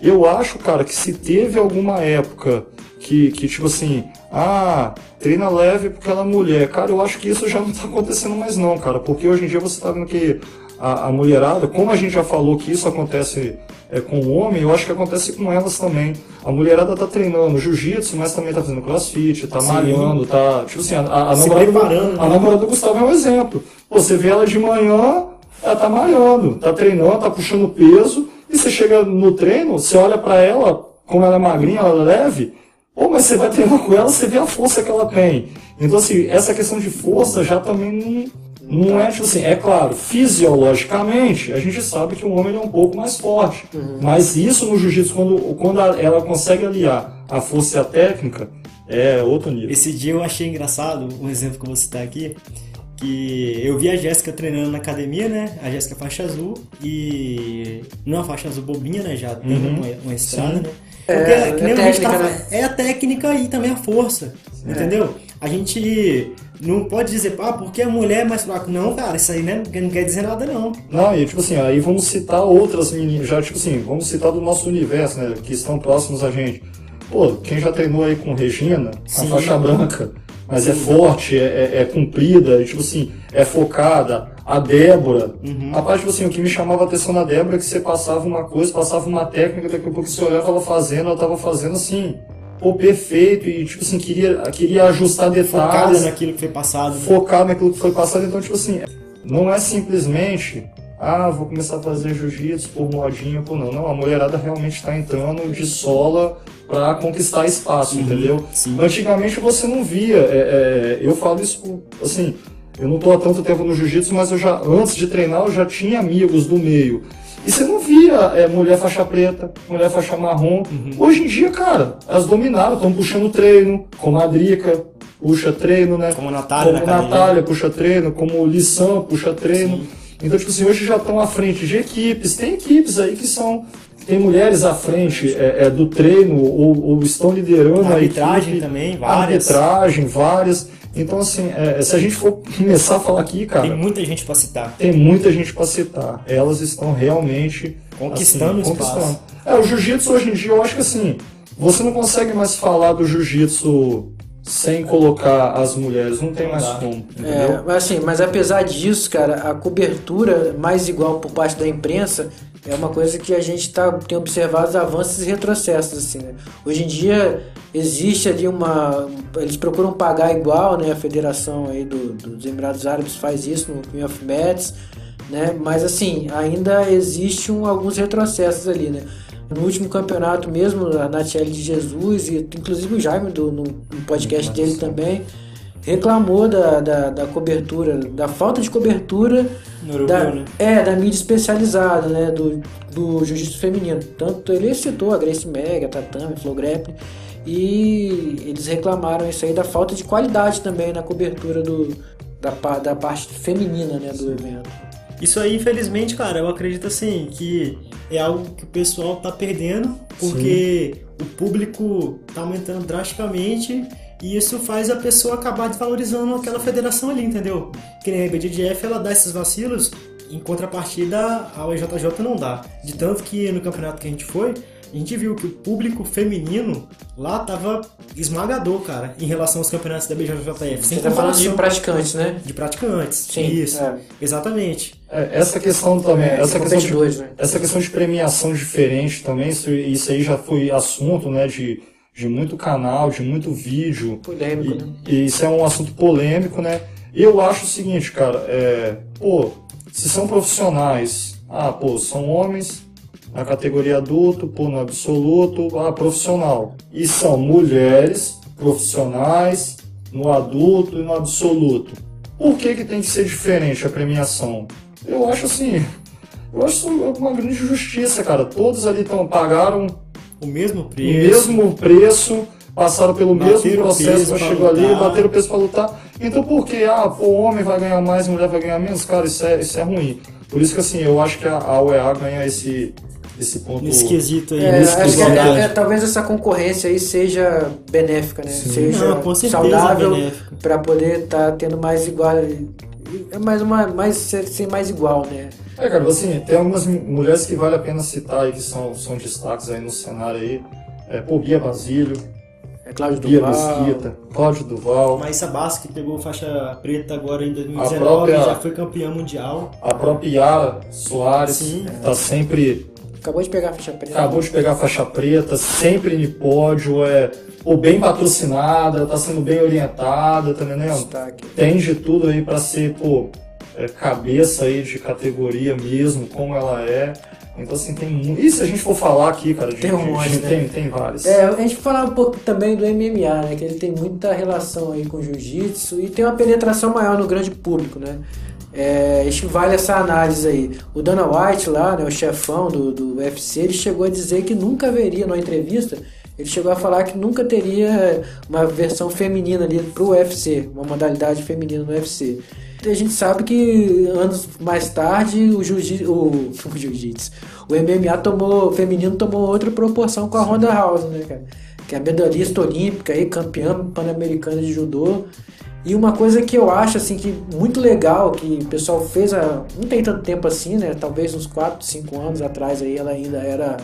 [SPEAKER 3] Eu acho, cara, que se teve alguma época que, que tipo assim, ah, treina leve porque ela é mulher. Cara, eu acho que isso já não tá acontecendo mais não, cara. Porque hoje em dia você tá vendo que a, a mulherada, como a gente já falou que isso acontece é, com o homem, eu acho que acontece com elas também. A mulherada tá treinando jiu-jitsu, mas também tá fazendo crossfit, tá malhando, tá. Tipo assim, a, a namorada, do,
[SPEAKER 5] preparando,
[SPEAKER 3] a
[SPEAKER 5] né?
[SPEAKER 3] namorada do Gustavo é um exemplo. Pô, Você vê ela de manhã, ela tá malhando, tá treinando, tá puxando peso, e você chega no treino, você olha pra ela, como ela é magrinha, ela é leve, pô, mas você vai treinar com ela, você vê a força que ela tem. Então, assim, essa questão de força já também não, não é, tipo assim, é claro, fisiologicamente, a gente sabe que o homem é um pouco mais forte. Mas isso no jiu-jitsu, quando, quando a- ela consegue aliar a força e a técnica, é outro nível.
[SPEAKER 5] Esse dia eu achei engraçado, um exemplo que eu vou citar aqui, que eu vi a Jéssica treinando na academia, né? A Jéssica faixa azul e não é uma faixa azul bobinha, né? Já tem uma, uma estrada, né?
[SPEAKER 4] É,
[SPEAKER 5] Porque,
[SPEAKER 4] é
[SPEAKER 5] que nem a gente
[SPEAKER 4] técnica,
[SPEAKER 5] tava-
[SPEAKER 4] né?
[SPEAKER 5] é a técnica e também a força, entendeu? A gente não pode dizer, ah, porque a mulher é mais fraca. Não, cara, isso aí né, não quer dizer nada, não.
[SPEAKER 3] Não, e tipo assim, aí vamos citar outras meninas, já tipo assim, vamos citar do nosso universo, né, que estão próximos a gente. Pô, quem já treinou aí com Regina, a
[SPEAKER 5] Sim.
[SPEAKER 3] faixa branca, mas é forte, é, é, é comprida, e, tipo assim, é focada. A Débora, rapaz, tipo assim, o que me chamava a atenção na Débora é que você passava uma coisa, passava uma técnica, daqui a pouco você olhava ela fazendo, ela tava fazendo assim, pô, perfeito, e tipo assim, queria, queria ajustar detalhes
[SPEAKER 5] naquilo que foi passado. né?
[SPEAKER 3] focar naquilo que foi passado. Então, tipo assim, não é simplesmente, ah, vou começar a fazer jiu-jitsu por modinha, por não. Não, a mulherada realmente está entrando de sola para conquistar espaço, entendeu?
[SPEAKER 5] sim.
[SPEAKER 3] Antigamente você não via, é, é, eu falo isso, assim, eu não tô há tanto tempo no jiu-jitsu, mas eu já, antes de treinar, eu já tinha amigos do meio. E você não via é, mulher faixa preta, mulher faixa marrom. Hoje em dia, cara, elas dominaram, estão puxando treino, como a Drica puxa treino, né?
[SPEAKER 5] Como a Natália na
[SPEAKER 3] Como
[SPEAKER 5] academia.
[SPEAKER 3] Natália puxa treino, como o Lissan puxa treino. Então, tipo assim, hoje já estão à frente de equipes. Tem equipes aí que são. Tem mulheres à frente é, é, do treino ou, ou estão liderando a
[SPEAKER 5] Arbitragem
[SPEAKER 3] equipe.
[SPEAKER 5] também, várias.
[SPEAKER 3] Arbitragem, várias. Então, assim, é, se a gente for começar a falar aqui, cara,
[SPEAKER 5] Tem muita gente pra citar.
[SPEAKER 3] tem muita gente para citar. Elas estão realmente
[SPEAKER 5] Conquistando
[SPEAKER 3] assim,
[SPEAKER 5] o espaço.
[SPEAKER 3] conquistando. É, o jiu-jitsu hoje em dia, eu acho que assim, você não consegue mais falar do jiu-jitsu sem colocar as mulheres. Não tem mais como, entendeu?
[SPEAKER 4] É, mas assim, mas apesar disso, cara, a cobertura mais igual por parte da imprensa é uma coisa que a gente tá, tem observado os avanços e retrocessos, assim, né? Hoje em dia existe ali uma... Eles procuram pagar igual, né? A federação aí do- dos Emirados Árabes faz isso no Queen of Mets, né? Mas assim, ainda existe um- alguns retrocessos ali, né? No último campeonato mesmo, a Natiele de Jesus e inclusive o Jaime do, no, no podcast dele também reclamou da, da, da cobertura, da falta de cobertura da,
[SPEAKER 5] né?
[SPEAKER 4] é, da mídia especializada, né, do, do jiu-jitsu feminino. Tanto ele citou a Grace Mega, a Tatame, Flow Grappling, e eles reclamaram isso aí da falta de qualidade também na cobertura do, da, da parte feminina, né, do evento.
[SPEAKER 5] Isso aí, infelizmente, cara, eu acredito assim que é algo que o pessoal tá perdendo, porque o público tá aumentando drasticamente e isso faz a pessoa acabar desvalorizando aquela federação ali, entendeu? Que nem a BJJF, ela dá esses vacilos, em contrapartida a UEJJ não dá. De tanto que no campeonato que a gente foi, a gente viu que o público feminino lá tava esmagador, cara, em relação aos campeonatos da BJJF. Sem
[SPEAKER 4] Você tá falando de praticantes, né?
[SPEAKER 5] de praticantes.
[SPEAKER 4] Sim,
[SPEAKER 5] Isso.
[SPEAKER 4] é.
[SPEAKER 5] Exatamente.
[SPEAKER 3] É, essa questão também, essa questão, de,
[SPEAKER 4] competidores, né?
[SPEAKER 3] essa questão de premiação diferente também, isso, isso aí já foi assunto, né, de, de muito canal, de muito vídeo.
[SPEAKER 4] Polêmico,
[SPEAKER 3] e,
[SPEAKER 4] né?
[SPEAKER 3] e isso é um assunto polêmico, né? E eu acho o seguinte, cara, é, pô, se são profissionais, ah, pô, são homens na categoria adulto, pô, no absoluto, ah, profissional. E são mulheres profissionais no adulto e no absoluto. Por que, que tem que ser diferente a premiação? Eu acho assim, eu acho uma grande justiça, cara. Todos ali tão, pagaram
[SPEAKER 5] O mesmo
[SPEAKER 3] o
[SPEAKER 5] preço.
[SPEAKER 3] mesmo preço, passaram pelo mesmo
[SPEAKER 5] o
[SPEAKER 3] processo chegar ali, bateram o peso pra lutar. Então por que, ah, pô, homem vai ganhar mais, mulher vai ganhar menos? Cara, isso é, isso é ruim. Por isso que assim, eu acho que a, a UEA ganha esse, esse ponto.
[SPEAKER 5] Nesse quesito aí.
[SPEAKER 4] É,
[SPEAKER 3] Isso,
[SPEAKER 4] acho que é-
[SPEAKER 3] igualdade.
[SPEAKER 4] é- talvez essa concorrência aí seja benéfica, né? Seja
[SPEAKER 5] Não, com certeza
[SPEAKER 4] saudável para poder estar tendo mais igual, é mais uma, mais ser, ser mais igual, né?
[SPEAKER 3] É, cara, assim, tem algumas mu- mulheres que vale a pena citar aí, que são, são destaques aí no cenário aí. É, pô, Bia Basílio,
[SPEAKER 4] É Cláudio
[SPEAKER 3] Bia
[SPEAKER 4] Duval.
[SPEAKER 3] Mesquita, Cláudio Duval,
[SPEAKER 5] Maísa Basque que pegou faixa preta agora em
[SPEAKER 3] A
[SPEAKER 5] 2019,
[SPEAKER 3] própria-
[SPEAKER 5] já foi campeã mundial.
[SPEAKER 3] a própria Yara Soares,
[SPEAKER 5] Sim.
[SPEAKER 3] tá sempre
[SPEAKER 4] Acabou de pegar a ficha preta.
[SPEAKER 3] acabou de pegar a faixa preta, sempre no pódio, é pô, bem patrocinada, tá sendo bem orientada, tá entendendo? Tem de tudo aí pra ser, pô, é, cabeça aí de categoria mesmo, como ela é. Então assim, tem muito. E se a gente for falar aqui, cara, de,
[SPEAKER 4] Tem um monte,
[SPEAKER 3] de-
[SPEAKER 4] né?
[SPEAKER 3] tem, tem vários.
[SPEAKER 4] É, a gente falar um pouco também do MMA, né? Que ele tem muita relação aí com o jiu-jitsu e tem uma penetração maior no grande público, né? É, vale essa análise aí. O Dana White lá, né, o chefão do, do UFC, ele chegou a dizer que nunca haveria, numa entrevista, ele chegou a falar que nunca teria uma versão feminina ali pro UFC, uma modalidade feminina no UFC. E a gente sabe que anos mais tarde o jiu-jitsu, o, o jiu-jitsu, o MMA tomou, feminino tomou outra proporção com a Ronda House, né, cara? Que é a medalhista olímpica aí, campeã pan-americana de judô. E uma coisa que eu acho assim que muito legal que o pessoal fez há não tem tanto tempo assim, né? Talvez uns 4, 5 anos atrás aí ela ainda era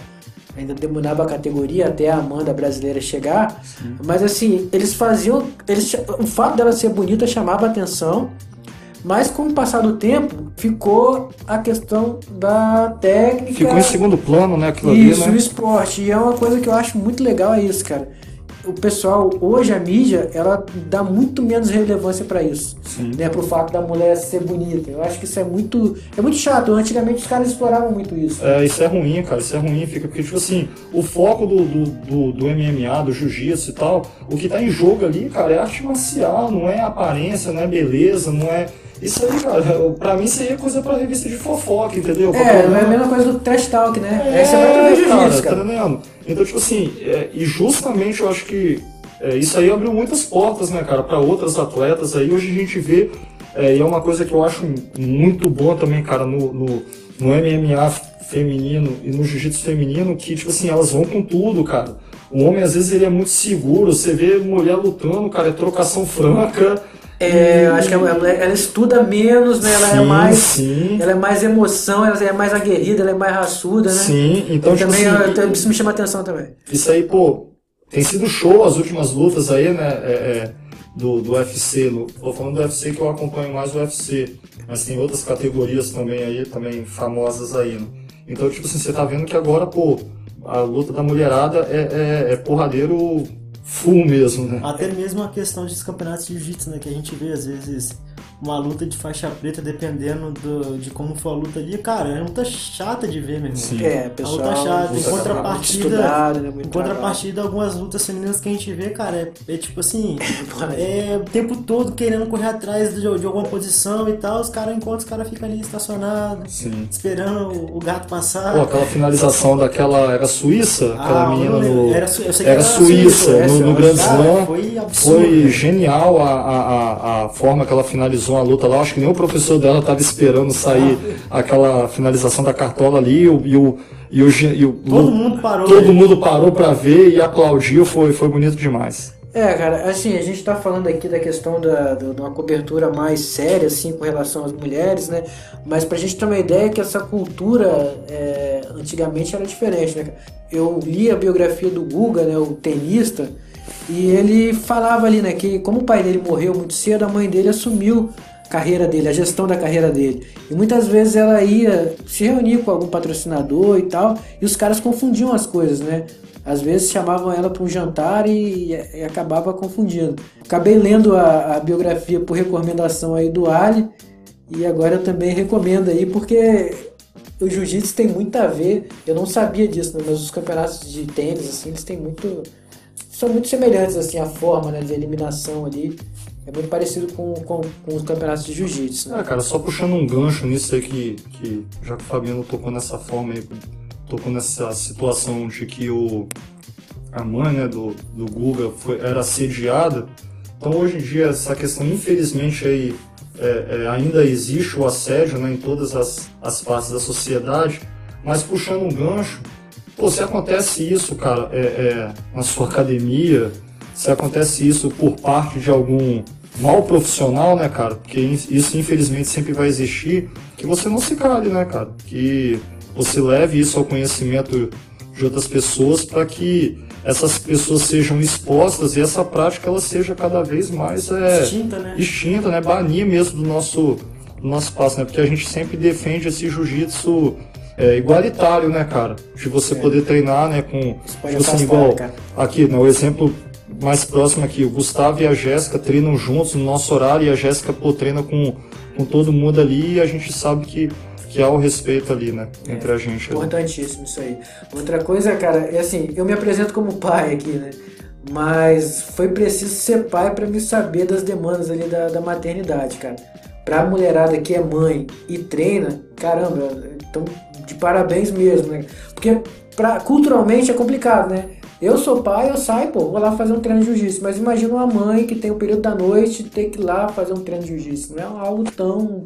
[SPEAKER 4] ainda dominava a categoria até a Amanda brasileira chegar. Mas assim, eles faziam, eles o fato dela ser bonita chamava atenção. Mas com o passar do tempo, ficou a questão da técnica.
[SPEAKER 3] Ficou em segundo plano, né, aquilo
[SPEAKER 4] Isso,
[SPEAKER 3] ali,
[SPEAKER 4] o
[SPEAKER 3] né?
[SPEAKER 4] esporte. E é uma coisa que eu acho muito legal é isso, cara. O pessoal, hoje a mídia, ela dá muito menos relevância pra isso. Né, pro fato da mulher ser bonita. Eu acho que isso é muito. É muito chato. Antigamente os caras exploravam muito isso.
[SPEAKER 3] É, isso é ruim, cara, isso é ruim, fica porque, tipo assim, o foco do, do, do, do MMA, do jiu-jitsu e tal, o que tá em jogo ali, cara, é arte marcial, não é aparência, não é beleza, não é. Isso aí, cara, pra mim isso aí é coisa pra revista de fofoca, entendeu? Pra
[SPEAKER 4] É, não é a mesma coisa do trash talk, né?
[SPEAKER 3] É,
[SPEAKER 4] você vai pro jiu-jitsu,
[SPEAKER 3] tá
[SPEAKER 4] cara.
[SPEAKER 3] entendendo? Então, tipo assim, é, e justamente eu acho que é, isso aí abriu muitas portas, né, cara, pra outras atletas aí. Hoje a gente vê, é, e é uma coisa que eu acho muito boa também, cara, no, no, no MMA feminino e no jiu-jitsu feminino, que, tipo assim, elas vão com tudo, cara. O homem, às vezes, ele é muito seguro. Você vê mulher lutando, cara, é trocação franca.
[SPEAKER 4] É, eu acho que ela, ela estuda menos, né? Ela é
[SPEAKER 3] Sim,
[SPEAKER 4] mais.
[SPEAKER 3] sim.
[SPEAKER 4] Ela é mais emoção, ela é mais aguerrida, ela é mais raçuda, né?
[SPEAKER 3] Sim, então, tipo
[SPEAKER 4] também
[SPEAKER 3] assim,
[SPEAKER 4] eu- isso me chama atenção também.
[SPEAKER 3] Isso aí, pô, tem sido show as últimas lutas aí, né? é, é, do, do UFC. Tô falando do UFC que eu acompanho mais o UFC. Mas tem outras categorias também aí, também famosas aí, né? Então, tipo assim, você tá vendo que agora, pô, a luta da mulherada é, é, é porradeiro full mesmo, né?
[SPEAKER 5] Até mesmo a questão dos campeonatos de jiu-jitsu, né? Que a gente vê às vezes uma luta de faixa preta, dependendo do, de como for a luta ali, cara, é uma luta chata de ver, meu irmão.
[SPEAKER 3] Sim.
[SPEAKER 4] É,
[SPEAKER 5] A
[SPEAKER 4] pessoal.
[SPEAKER 5] luta chata, em
[SPEAKER 3] luta
[SPEAKER 5] contrapartida,
[SPEAKER 4] estudado, né,
[SPEAKER 5] em contrapartida, algumas lutas femininas que a gente vê, cara, é, é tipo assim,
[SPEAKER 4] Mano.
[SPEAKER 5] é o tempo todo querendo correr atrás de, de alguma posição e tal, os caras, enquanto os caras ficam ali estacionados,
[SPEAKER 3] Sim.
[SPEAKER 5] esperando o, o gato passar.
[SPEAKER 3] Pô, aquela finalização daquela. Era suíça? Aquela
[SPEAKER 5] Ah, eu
[SPEAKER 3] menina no.
[SPEAKER 5] Era su- eu sei que
[SPEAKER 3] era
[SPEAKER 5] era
[SPEAKER 3] suíça,
[SPEAKER 5] suíça,
[SPEAKER 3] no, no Grand Slam.
[SPEAKER 5] foi absurdo,
[SPEAKER 3] Foi genial a, a, a, a forma que ela finalizou a luta lá. Acho que nem o professor dela estava esperando sair aquela finalização da cartola ali. E o, e o, e o, e o-
[SPEAKER 5] Todo mundo parou,
[SPEAKER 3] Todo mundo parou pra ver e aplaudiu. Foi, foi bonito demais.
[SPEAKER 4] É, cara, assim, a gente tá falando aqui da questão da, do- de uma cobertura mais séria, assim, com relação às mulheres, né? Mas pra gente ter uma ideia que essa cultura é, antigamente era diferente, né? Eu li a biografia do Guga, né, o tenista, e ele falava ali, né, que como o pai dele morreu muito cedo, a mãe dele assumiu a carreira dele, a gestão da carreira dele. E muitas vezes ela ia se reunir com algum patrocinador e tal, e os caras confundiam as coisas, né? Às vezes chamavam ela para um jantar e, e acabava confundindo. Acabei lendo a, a biografia por recomendação aí do Ali e agora eu também recomendo aí porque o jiu-jitsu tem muito a ver. Eu não sabia disso, né? mas os campeonatos de tênis assim eles têm muito são muito semelhantes assim a forma né, de eliminação ali é muito parecido com, com, com os campeonatos de jiu-jitsu. Né?
[SPEAKER 3] É, cara, só puxando um gancho nisso aí que, que já que o Fabiano tocou nessa forma aí, tocou nessa situação de que o, a mãe né, do, do Guga foi, era assediada. Então hoje em dia essa questão, infelizmente, aí, é, é, ainda existe o assédio né, em todas as, as partes da sociedade, mas puxando um gancho, pô, se acontece isso, cara, é, é, na sua academia, se acontece isso por parte de algum mal profissional, né, cara? Porque isso infelizmente sempre vai existir, que você não se cale, né, cara? Que você leve isso ao conhecimento de outras pessoas para que essas pessoas sejam expostas e essa prática ela seja cada vez mais é,
[SPEAKER 5] Extinta, né?
[SPEAKER 3] extinta, né? Banir mesmo do nosso, do nosso espaço, né? Porque a gente sempre defende esse jiu-jitsu é, igualitário, né, cara? De você poder treinar, né, com tipo assim, igual aqui, né, o exemplo mais próximo aqui, o Gustavo e a Jéssica treinam juntos no nosso horário e a Jéssica pô, treina com, com todo mundo ali e a gente sabe que, que há o respeito ali, né, entre a gente. ali.
[SPEAKER 4] Importantíssimo isso aí. Outra coisa, cara, é assim, eu me apresento como pai aqui, né? Mas foi preciso ser pai para me saber das demandas ali da, da maternidade, cara. Pra mulherada que é mãe e treina, caramba, então de parabéns mesmo, né? Porque pra, culturalmente é complicado, né? Eu sou pai, eu saio, pô, vou lá fazer um treino de jiu-jitsu. Mas imagina uma mãe que tem o período da noite ter que ir lá fazer um treino de jiu-jitsu. Não é algo tão,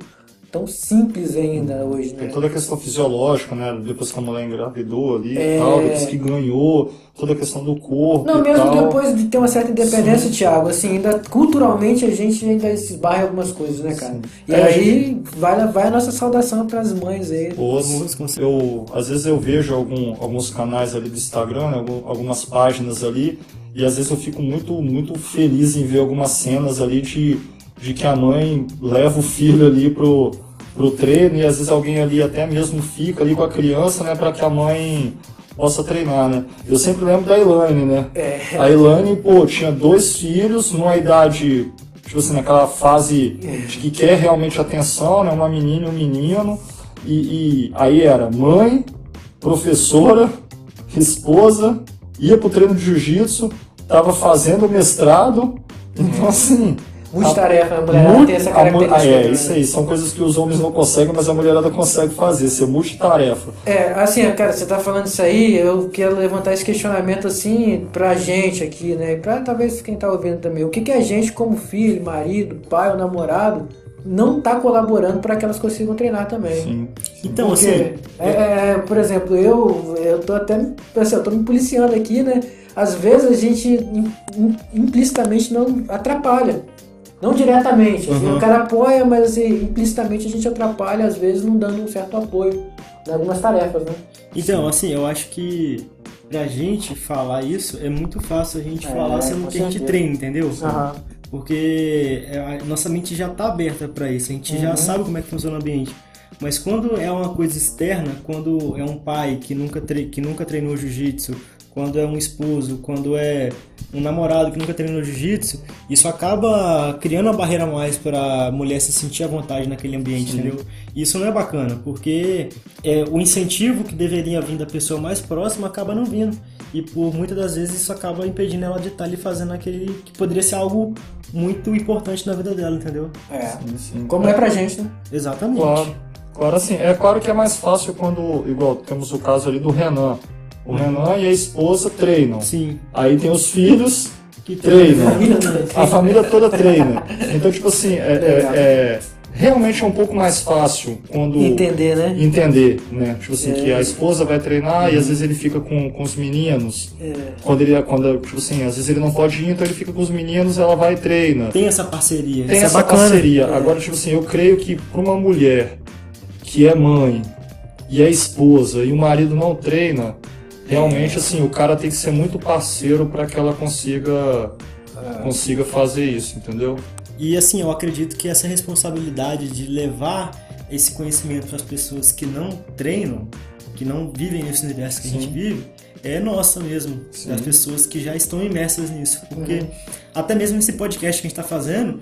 [SPEAKER 4] tão simples ainda hoje, né?
[SPEAKER 3] Tem toda a questão fisiológica, né? Depois que a mulher engravidou ali
[SPEAKER 4] É.
[SPEAKER 3] e tal, depois que ganhou, toda a questão do corpo.
[SPEAKER 4] Não, mesmo
[SPEAKER 3] tal.
[SPEAKER 4] depois de ter uma certa independência, Thiago, assim, ainda culturalmente a gente ainda se esbarra em algumas coisas, né, cara? E
[SPEAKER 3] É,
[SPEAKER 4] aí vai, vai a nossa saudação para as mães aí.
[SPEAKER 3] Os- eu, às vezes eu vejo algum, alguns canais ali do Instagram, né, algum- algumas páginas ali, e às vezes eu fico muito, muito feliz em ver algumas cenas ali de, de que a mãe leva o filho ali pro, pro treino e às vezes alguém ali até mesmo fica ali com a criança, né, para que a mãe possa treinar, né. Eu sempre lembro da Elaine, né. A Elaine, pô, tinha dois filhos numa idade, tipo assim, naquela fase de que quer realmente atenção, né, uma menina e um menino, e, e aí era mãe, professora, esposa, ia pro treino de jiu-jitsu, tava fazendo mestrado, então assim...
[SPEAKER 4] Multitarefa, a mulher
[SPEAKER 3] Muito-
[SPEAKER 4] tem essa característica.
[SPEAKER 3] ah, é, isso aí, são coisas que os homens não conseguem, mas a mulherada consegue fazer, ser multitarefa.
[SPEAKER 4] É, assim, cara, você tá falando isso aí, eu quero levantar esse questionamento assim pra gente aqui, né? E pra talvez quem tá ouvindo também. O que, que a gente, como filho, marido, pai ou namorado, não tá colaborando para que elas consigam treinar também?
[SPEAKER 3] Sim.
[SPEAKER 5] Então,
[SPEAKER 4] Porque,
[SPEAKER 5] assim,
[SPEAKER 4] é, é, por exemplo, eu, eu tô até assim, eu tô me policiando aqui, né? Às vezes a gente im- im- implicitamente não atrapalha. Não diretamente. assim,
[SPEAKER 3] Uhum.
[SPEAKER 4] o cara apoia, mas assim, implicitamente a gente atrapalha, às vezes não dando um certo apoio em algumas tarefas, né?
[SPEAKER 5] Então, assim, eu acho que pra gente falar isso, é muito fácil a gente
[SPEAKER 4] É,
[SPEAKER 5] falar sendo que a gente treina, entendeu?
[SPEAKER 4] Aham.
[SPEAKER 5] Porque é, a nossa mente já tá aberta pra isso, a gente
[SPEAKER 4] Uhum.
[SPEAKER 5] já sabe como é que funciona o ambiente. Mas quando é uma coisa externa, quando é um pai que nunca, que nunca treinou jiu-jitsu, quando é um esposo, quando é um namorado que nunca treinou jiu-jitsu, isso acaba criando uma barreira a mais para a mulher se sentir à vontade naquele ambiente, entendeu? E isso não é bacana, porque é, o incentivo que deveria vir da pessoa mais próxima acaba não vindo. E por muitas das vezes isso acaba impedindo ela de estar ali fazendo aquele que poderia ser algo muito importante na vida dela, entendeu?
[SPEAKER 4] É.
[SPEAKER 3] Sim, sim.
[SPEAKER 4] Como é pra gente, né?
[SPEAKER 5] Exatamente.
[SPEAKER 3] Claro. Claro, assim, é claro que é mais fácil quando, igual, temos o caso ali do Renan. O Renan e a esposa treinam.
[SPEAKER 5] Sim.
[SPEAKER 3] Aí tem os filhos
[SPEAKER 5] Que
[SPEAKER 3] treinam. A família toda treina. Então, tipo assim, é, é- é- realmente é um pouco mais fácil quando.
[SPEAKER 4] Entender, né?
[SPEAKER 3] Entender, né? Tipo assim,
[SPEAKER 4] É.
[SPEAKER 3] que a esposa vai treinar e às vezes ele fica com, com os meninos. Quando ele, quando, tipo assim, às vezes ele não pode ir, então ele fica com os meninos, ela vai e treina.
[SPEAKER 5] Tem essa parceria.
[SPEAKER 3] Tem
[SPEAKER 5] isso
[SPEAKER 3] essa
[SPEAKER 5] é bacana.
[SPEAKER 3] parceria. Agora, tipo assim, eu creio que para uma mulher que é mãe e é esposa e o marido não treina, realmente assim, o cara tem que ser muito parceiro para que ela consiga consiga fazer isso, entendeu?
[SPEAKER 5] E assim, eu acredito que essa responsabilidade de levar esse conhecimento para as pessoas que não treinam, que não vivem nesse universo que a gente vive, é nossa mesmo, das pessoas que já estão imersas nisso. Porque até mesmo esse podcast que a gente está fazendo,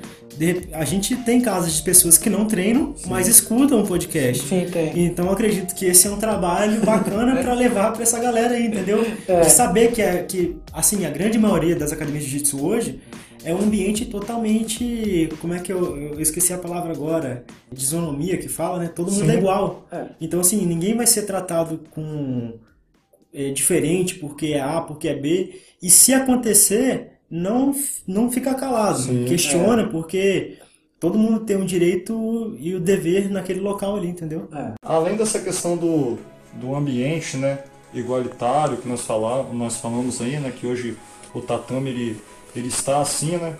[SPEAKER 5] a gente tem casos de pessoas que não treinam, mas escutam o podcast.
[SPEAKER 4] Sim, tem.
[SPEAKER 5] Então eu acredito que esse é um trabalho bacana para levar para essa galera aí, entendeu?
[SPEAKER 4] É.
[SPEAKER 5] De saber que, é, que, assim, a grande maioria das academias de jiu-jitsu hoje é um ambiente totalmente. Como é que eu, eu esqueci a palavra agora? Disonomia que fala, né? Todo mundo
[SPEAKER 3] Sim.
[SPEAKER 5] é igual.
[SPEAKER 4] É.
[SPEAKER 5] Então, assim, ninguém vai ser tratado com. É, diferente porque é A, porque é B. E se acontecer, não, não fica calado.
[SPEAKER 3] Sim.
[SPEAKER 5] Questiona, porque todo mundo tem o direito e o dever naquele local ali, entendeu?
[SPEAKER 3] Além dessa questão do, do ambiente, né, igualitário que nós, fala, nós falamos aí, né, que hoje o tatame ele, ele está assim, né,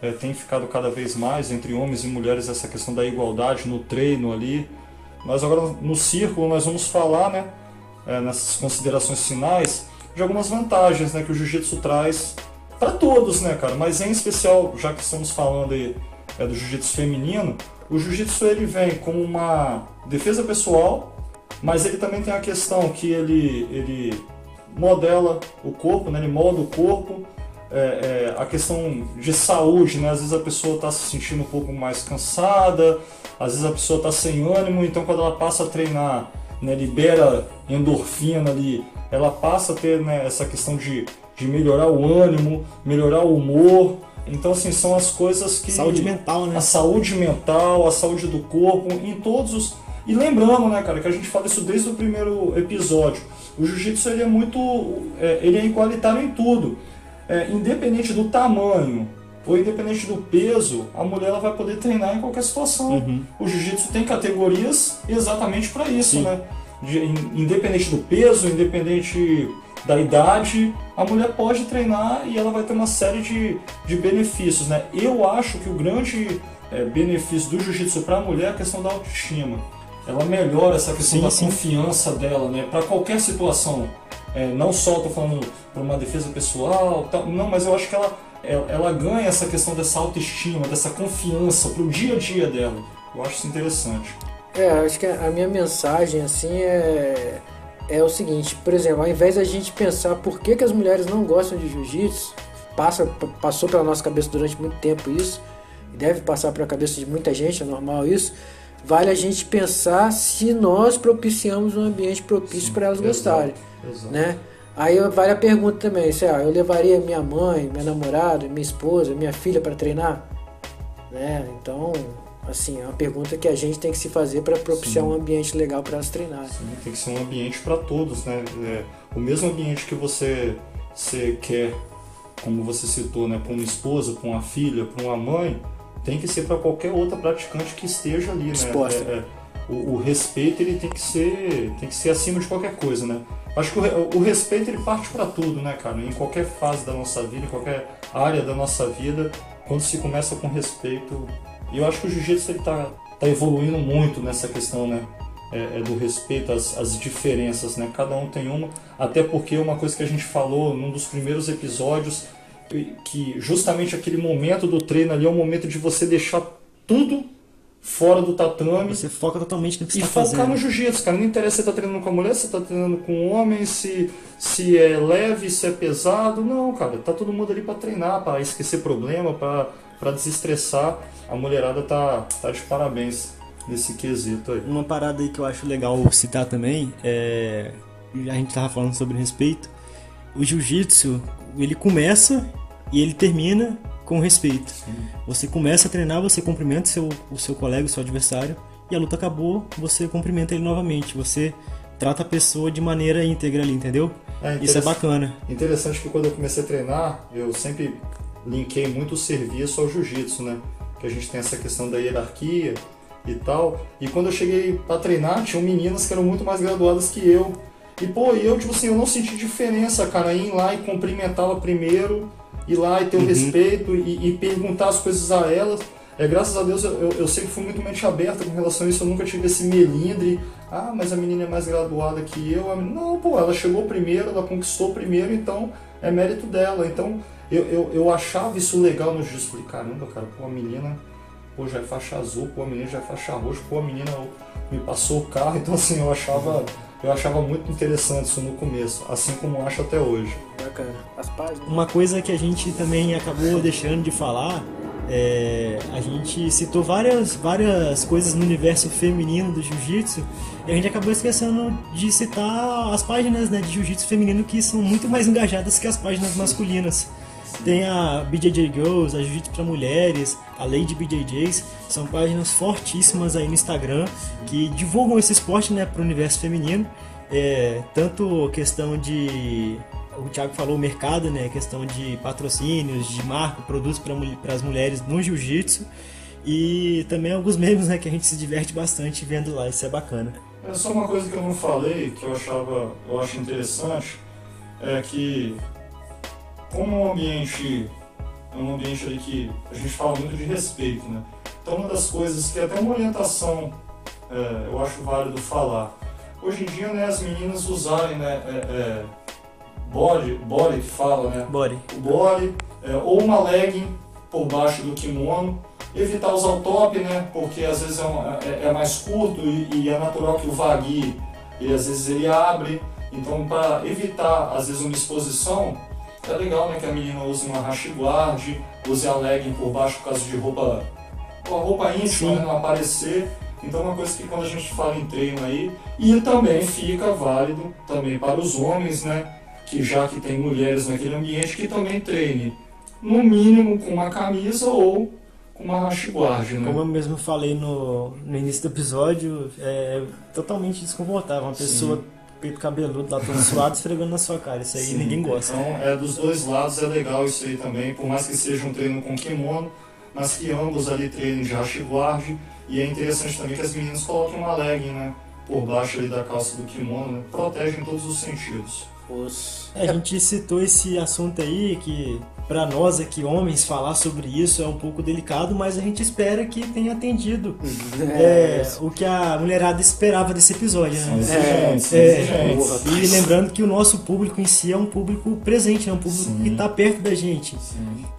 [SPEAKER 3] é, tem ficado cada vez mais entre homens e mulheres essa questão da igualdade no treino ali. Mas agora no círculo nós vamos falar, né, é, nessas considerações finais, de algumas vantagens, né, que o jiu-jitsu traz para todos, né, cara? Mas em especial, já que estamos falando aí é, do jiu-jitsu feminino, o jiu-jitsu ele vem como uma defesa pessoal, mas ele também tem a questão que ele, ele modela o corpo, né? ele molda o corpo, é, é, a questão de saúde, né? às vezes a pessoa está se sentindo um pouco mais cansada, às vezes a pessoa está sem ânimo, então quando ela passa a treinar, né? libera endorfina ali, ela passa a ter né, essa questão de, de melhorar o ânimo, melhorar o humor. Então, assim, são as coisas que.
[SPEAKER 5] Saúde mental, né?
[SPEAKER 3] A saúde mental, a saúde do corpo, em todos os. E lembrando, né, cara, que a gente fala isso desde o primeiro episódio. O jiu-jitsu ele é muito. é, ele é igualitário em tudo. É, independente do tamanho ou independente do peso, a mulher ela vai poder treinar em qualquer situação. O jiu-jitsu tem categorias exatamente para isso, né? De- in- independente do peso, independente da idade, a mulher pode treinar e ela vai ter uma série de, de benefícios, né? Eu acho que o grande é, benefício do jiu-jitsu para a mulher é a questão da autoestima. Ela melhora essa questão
[SPEAKER 5] Sim,
[SPEAKER 3] da
[SPEAKER 5] sim.
[SPEAKER 3] confiança dela, né? Para qualquer situação. É, não só tô falando para uma defesa pessoal, tal, não, mas eu acho que ela, ela, ela ganha essa questão dessa autoestima, dessa confiança para o dia a dia dela. Eu acho isso interessante.
[SPEAKER 4] É, acho que a minha mensagem assim é é o seguinte, por exemplo, ao invés da gente pensar por que, que as mulheres não gostam de jiu-jitsu, passa passou pela nossa cabeça durante muito tempo isso, deve passar pela cabeça de muita gente, é normal isso. Vale a gente pensar se nós propiciamos um ambiente propício para elas
[SPEAKER 3] exato,
[SPEAKER 4] gostarem,
[SPEAKER 3] exato.
[SPEAKER 4] né? Aí vale a pergunta também, se ah, eu levaria minha mãe, minha namorada, minha esposa, minha filha para treinar, né? Então, assim, é uma pergunta que a gente tem que se fazer para propiciar
[SPEAKER 3] Sim.
[SPEAKER 4] um ambiente legal para elas treinarem.
[SPEAKER 3] Sim, tem que ser um ambiente para todos, né? É, o mesmo ambiente que você, você quer, como você citou, né, para uma esposa, para uma filha, para uma mãe, tem que ser para qualquer outra praticante que esteja ali, né?
[SPEAKER 4] Disposta.
[SPEAKER 3] É, é, o, o respeito ele tem que ser tem que ser acima de qualquer coisa, né? Acho que o, o respeito ele parte para tudo, né, cara? Em qualquer fase da nossa vida, em qualquer área da nossa vida, quando se começa com respeito, e eu acho que o jiu-jitsu ele tá, evoluindo muito nessa questão, né? é, é do respeito às, às diferenças, né? Cada um tem uma, até porque uma coisa que a gente falou num dos primeiros episódios, que justamente aquele momento do treino ali é o momento de você deixar tudo fora do tatame
[SPEAKER 5] Você foca totalmente no que você
[SPEAKER 3] e
[SPEAKER 5] tá
[SPEAKER 3] focar
[SPEAKER 5] fazendo.
[SPEAKER 3] no jiu-jitsu, cara. Não interessa se você tá treinando com a mulher, se você tá treinando com um homem, se, se é leve, se é pesado. Não, cara. Tá todo mundo ali pra treinar, pra esquecer problema, pra desestressar. A mulherada tá, tá de parabéns nesse quesito aí.
[SPEAKER 5] Uma parada aí que eu acho legal citar também é. A gente tava falando sobre respeito. O jiu-jitsu, ele começa e ele termina com respeito. Você começa a treinar, você cumprimenta seu, o seu colega, o seu adversário, e a luta acabou, você cumprimenta ele novamente. Você trata a pessoa de maneira íntegra ali, entendeu?
[SPEAKER 3] É,
[SPEAKER 5] Isso é bacana.
[SPEAKER 3] Interessante que quando eu comecei a treinar, eu sempre linkei muito o serviço ao jiu-jitsu, né? Que a gente tem essa questão da hierarquia e tal. E quando eu cheguei pra treinar, tinham meninas que eram muito mais graduadas que eu. E pô, eu, tipo assim, eu não senti diferença, cara, em ir lá e cumprimentá-la primeiro, ir lá e ter o respeito e, e perguntar as coisas a elas. É, graças a Deus eu, eu, eu sempre fui muito mente aberta com relação a isso, eu nunca tive esse melindre. Ah, mas a menina é mais graduada que eu. Não, pô, ela chegou primeiro, ela conquistou primeiro, então é mérito dela. Então eu, eu, eu achava isso legal no jiu-jitsu. Falei, caramba, cara, pô, a menina pô, já é faixa azul, pô, a menina já é faixa roxa, pô, a menina me passou o carro. Então assim, eu achava, eu achava muito interessante isso no começo, assim como acho até hoje.
[SPEAKER 4] Bacana. As páginas.
[SPEAKER 5] Uma coisa que a gente também acabou deixando de falar é, a gente citou várias, várias coisas no universo feminino do jiu-jitsu e a gente acabou esquecendo de citar as páginas né, de jiu-jitsu feminino que são muito mais engajadas que as páginas masculinas. Tem a BJJ Girls, a Jiu-Jitsu para Mulheres, a Lady BJJs, são páginas fortíssimas aí no Instagram que divulgam esse esporte né, para o universo feminino. É, tanto questão de o Thiago falou o mercado, né? Questão de patrocínios, de marca, produtos para as mulheres no jiu-jitsu. E também alguns memes, né? Que a gente se diverte bastante vendo lá, isso é bacana.
[SPEAKER 3] É só uma coisa que eu não falei, que eu achava, eu acho interessante, é que como é um ambiente, é um ambiente ali que a gente fala muito de respeito, né? Então uma das coisas que até uma orientação é, eu acho válido falar. Hoje em dia, né, as meninas usarem, né, é, é, body, body que fala, né?
[SPEAKER 5] Bora.
[SPEAKER 3] o body, é, ou uma legging por baixo do kimono, evitar usar o top, né? Porque às vezes é, um- é- é mais curto e, e é natural que o vagui, ele, às vezes ele abre. Então, para evitar às vezes uma exposição, é legal, né? Que a menina use uma rash guard, use a legging por baixo por causa de roupa, com a roupa íntima,
[SPEAKER 5] Sim.
[SPEAKER 3] né? não aparecer. Então, é uma coisa que quando a gente fala em treino aí, e também fica válido também para os homens, né? que já que tem mulheres naquele ambiente, que também treine, no mínimo com uma camisa ou com uma rash guard, né?
[SPEAKER 5] Como eu mesmo falei no, no início do episódio, é totalmente desconfortável. Uma pessoa peito cabeludo lá todo suado esfregando na sua cara. Isso aí
[SPEAKER 3] Sim.
[SPEAKER 5] ninguém gosta.
[SPEAKER 3] Então, é dos dois lados é legal isso aí também, por mais que seja um treino com kimono, mas que ambos ali treinem de guard, e é interessante também que as meninas coloquem uma legging, né? Por baixo ali da calça do kimono, né? protege em todos os sentidos.
[SPEAKER 4] Os...
[SPEAKER 5] É, a gente citou esse assunto aí que pra nós aqui homens falar sobre isso é um pouco delicado, mas a gente espera que tenha atendido é, o que a mulherada esperava desse episódio, né?
[SPEAKER 3] Exigentes,
[SPEAKER 5] É,
[SPEAKER 3] exigentes.
[SPEAKER 5] e lembrando que o nosso público em si é um público presente, é um público
[SPEAKER 3] Sim.
[SPEAKER 5] que está perto da gente.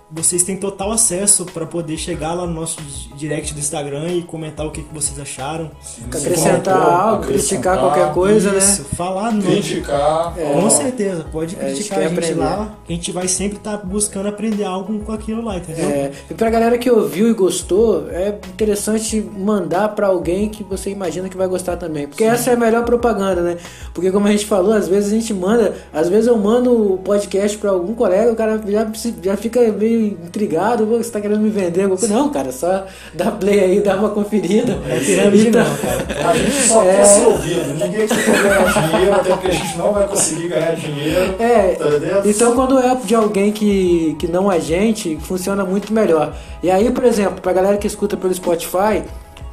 [SPEAKER 3] Sim.
[SPEAKER 5] Vocês têm total acesso para poder chegar lá no nosso direct do Instagram e comentar o que, que vocês acharam.
[SPEAKER 4] Acrescentar algo, criticar qualquer coisa,
[SPEAKER 5] Isso,
[SPEAKER 4] né?
[SPEAKER 5] falar no,
[SPEAKER 3] Criticar,
[SPEAKER 5] Com
[SPEAKER 3] ó,
[SPEAKER 5] certeza, pode
[SPEAKER 4] É, a gente
[SPEAKER 5] criticar
[SPEAKER 4] quer
[SPEAKER 5] a gente
[SPEAKER 4] aprender.
[SPEAKER 5] lá, que a gente vai sempre estar buscando aprender algo com aquilo lá, entendeu?
[SPEAKER 4] É, e pra galera que ouviu e gostou, é interessante mandar pra alguém que você imagina que vai gostar também. Porque essa é a melhor propaganda, né? Porque como a gente falou, às vezes a gente manda, às vezes eu mando o podcast pra algum colega, o cara já, já fica meio intrigado, "Pô, você tá querendo me vender alguma coisa? Não, cara, só dá play aí, dá uma conferida.
[SPEAKER 5] É pirâmide
[SPEAKER 4] Então-
[SPEAKER 5] não, cara.
[SPEAKER 3] A gente só
[SPEAKER 4] É.
[SPEAKER 3] quer ser ouvido, ninguém quer ganhar dinheiro, até porque a gente não vai conseguir ganhar dinheiro.
[SPEAKER 4] É,
[SPEAKER 3] Tá
[SPEAKER 4] então quando é de alguém que, que não a gente, funciona muito melhor. E aí, por exemplo, pra galera que escuta pelo Spotify,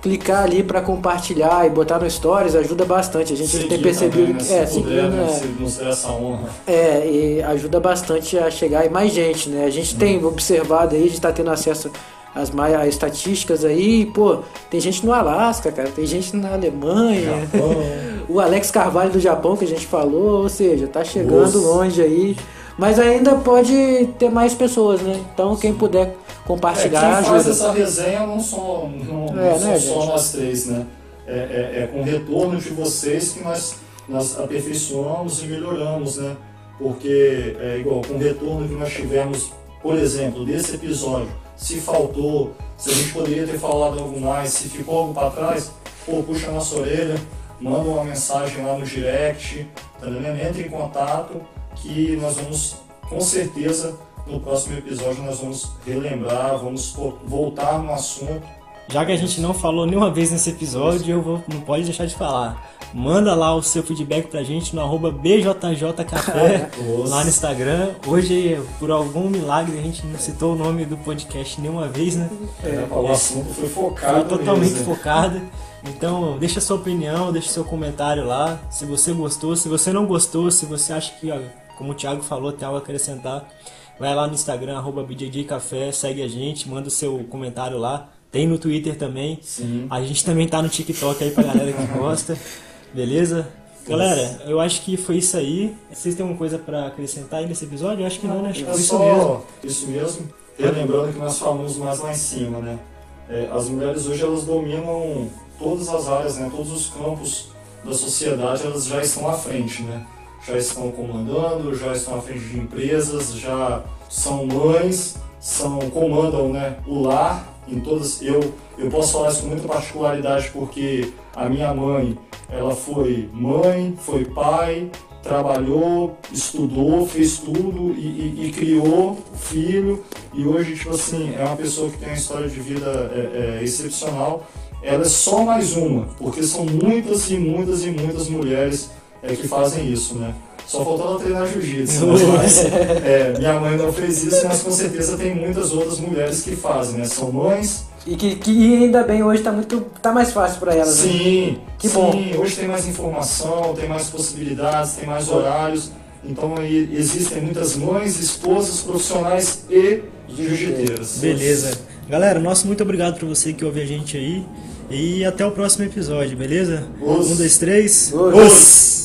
[SPEAKER 4] clicar ali pra compartilhar e botar no Stories ajuda bastante. A gente
[SPEAKER 3] Seguir
[SPEAKER 4] tem percebido
[SPEAKER 3] também, né,
[SPEAKER 4] que
[SPEAKER 3] se
[SPEAKER 4] é,
[SPEAKER 3] puder,
[SPEAKER 4] seguindo,
[SPEAKER 3] né,
[SPEAKER 4] é,
[SPEAKER 3] se nos der essa honra.
[SPEAKER 4] é, e ajuda bastante a chegar em mais gente, né? A gente tem observado aí, a gente tá tendo acesso as, mai- as estatísticas aí, pô, tem gente no Alasca, cara, tem gente na Alemanha, o Alex Carvalho do Japão que a gente falou, ou seja, tá chegando
[SPEAKER 3] Nossa.
[SPEAKER 4] longe aí. Mas ainda pode ter mais pessoas, né? Então quem puder
[SPEAKER 3] É,
[SPEAKER 4] compartilhar,
[SPEAKER 3] quem faz
[SPEAKER 4] ajuda.
[SPEAKER 3] essa resenha não são, não, não
[SPEAKER 4] É,
[SPEAKER 3] são
[SPEAKER 4] né,
[SPEAKER 3] só
[SPEAKER 4] gente?
[SPEAKER 3] nós três, né? É, é- é com o retorno de vocês que nós, nós aperfeiçoamos e melhoramos, né? Porque é igual, com o retorno que nós tivemos, por exemplo, desse episódio, se faltou, se a gente poderia ter falado algo mais, se ficou algo para trás, pô, puxa a nossa orelha, manda uma mensagem lá no direct, tá entendendo? Entre em contato que nós vamos, com certeza, no próximo episódio nós vamos relembrar, vamos voltar no assunto.
[SPEAKER 5] Já que a gente não falou nenhuma vez nesse episódio, eu vou, não pode deixar de falar. Manda lá o seu feedback pra gente no arroba BJJCafé lá no Instagram. Hoje, por algum milagre, a gente não citou o nome do podcast nenhuma vez, né?
[SPEAKER 3] É, o assunto foi focado
[SPEAKER 5] Foi totalmente
[SPEAKER 3] mesmo.
[SPEAKER 5] focado. Então, deixa sua opinião, deixa seu comentário lá. Se você gostou, se você não gostou, se você acha que, ó, como o Thiago falou, tem algo a acrescentar, vai lá no Instagram, arroba BJJCafé, segue a gente, manda o seu comentário lá. Tem no Twitter também.
[SPEAKER 3] Sim.
[SPEAKER 5] A gente também tá no TikTok aí pra galera que gosta. Beleza? Galera, eu acho que foi isso aí. Vocês têm alguma coisa pra acrescentar aí nesse episódio? Eu acho que não, né? Acho que
[SPEAKER 3] É
[SPEAKER 5] foi isso mesmo.
[SPEAKER 3] Isso mesmo. Relembrando que nós falamos mais lá em cima, né? É, as mulheres hoje elas dominam todas as áreas, né? Todos os campos da sociedade elas já estão à frente, né? Já estão comandando, já estão à frente de empresas, já são mães, são comandam, né? O lar em todas. Eu eu posso falar isso com muita particularidade porque a minha mãe ela foi mãe, foi pai, trabalhou, estudou, fez tudo e, e- e criou filho. E hoje, tipo assim, é uma pessoa que tem uma história de vida é, é, excepcional. Ela é só mais uma, porque são muitas e muitas e muitas mulheres é, que fazem isso, né? Só faltou ela treinar jiu-jitsu, né? mas é, minha mãe não fez isso, mas com certeza tem muitas outras mulheres que fazem, né? São mães,
[SPEAKER 4] E que, que ainda bem hoje tá muito. tá mais fácil pra elas. né?
[SPEAKER 3] Sim,
[SPEAKER 4] Que
[SPEAKER 3] sim.
[SPEAKER 4] bom.
[SPEAKER 3] Hoje tem mais informação, tem mais possibilidades, tem mais horários. Então aí existem muitas mães, esposas, profissionais e jiu-jiteiras.
[SPEAKER 5] Beleza. Galera, nosso muito obrigado pra você que ouve a gente aí. E até o próximo episódio, beleza?
[SPEAKER 3] Os.
[SPEAKER 5] Um, dois, três.
[SPEAKER 4] Os.
[SPEAKER 5] Os.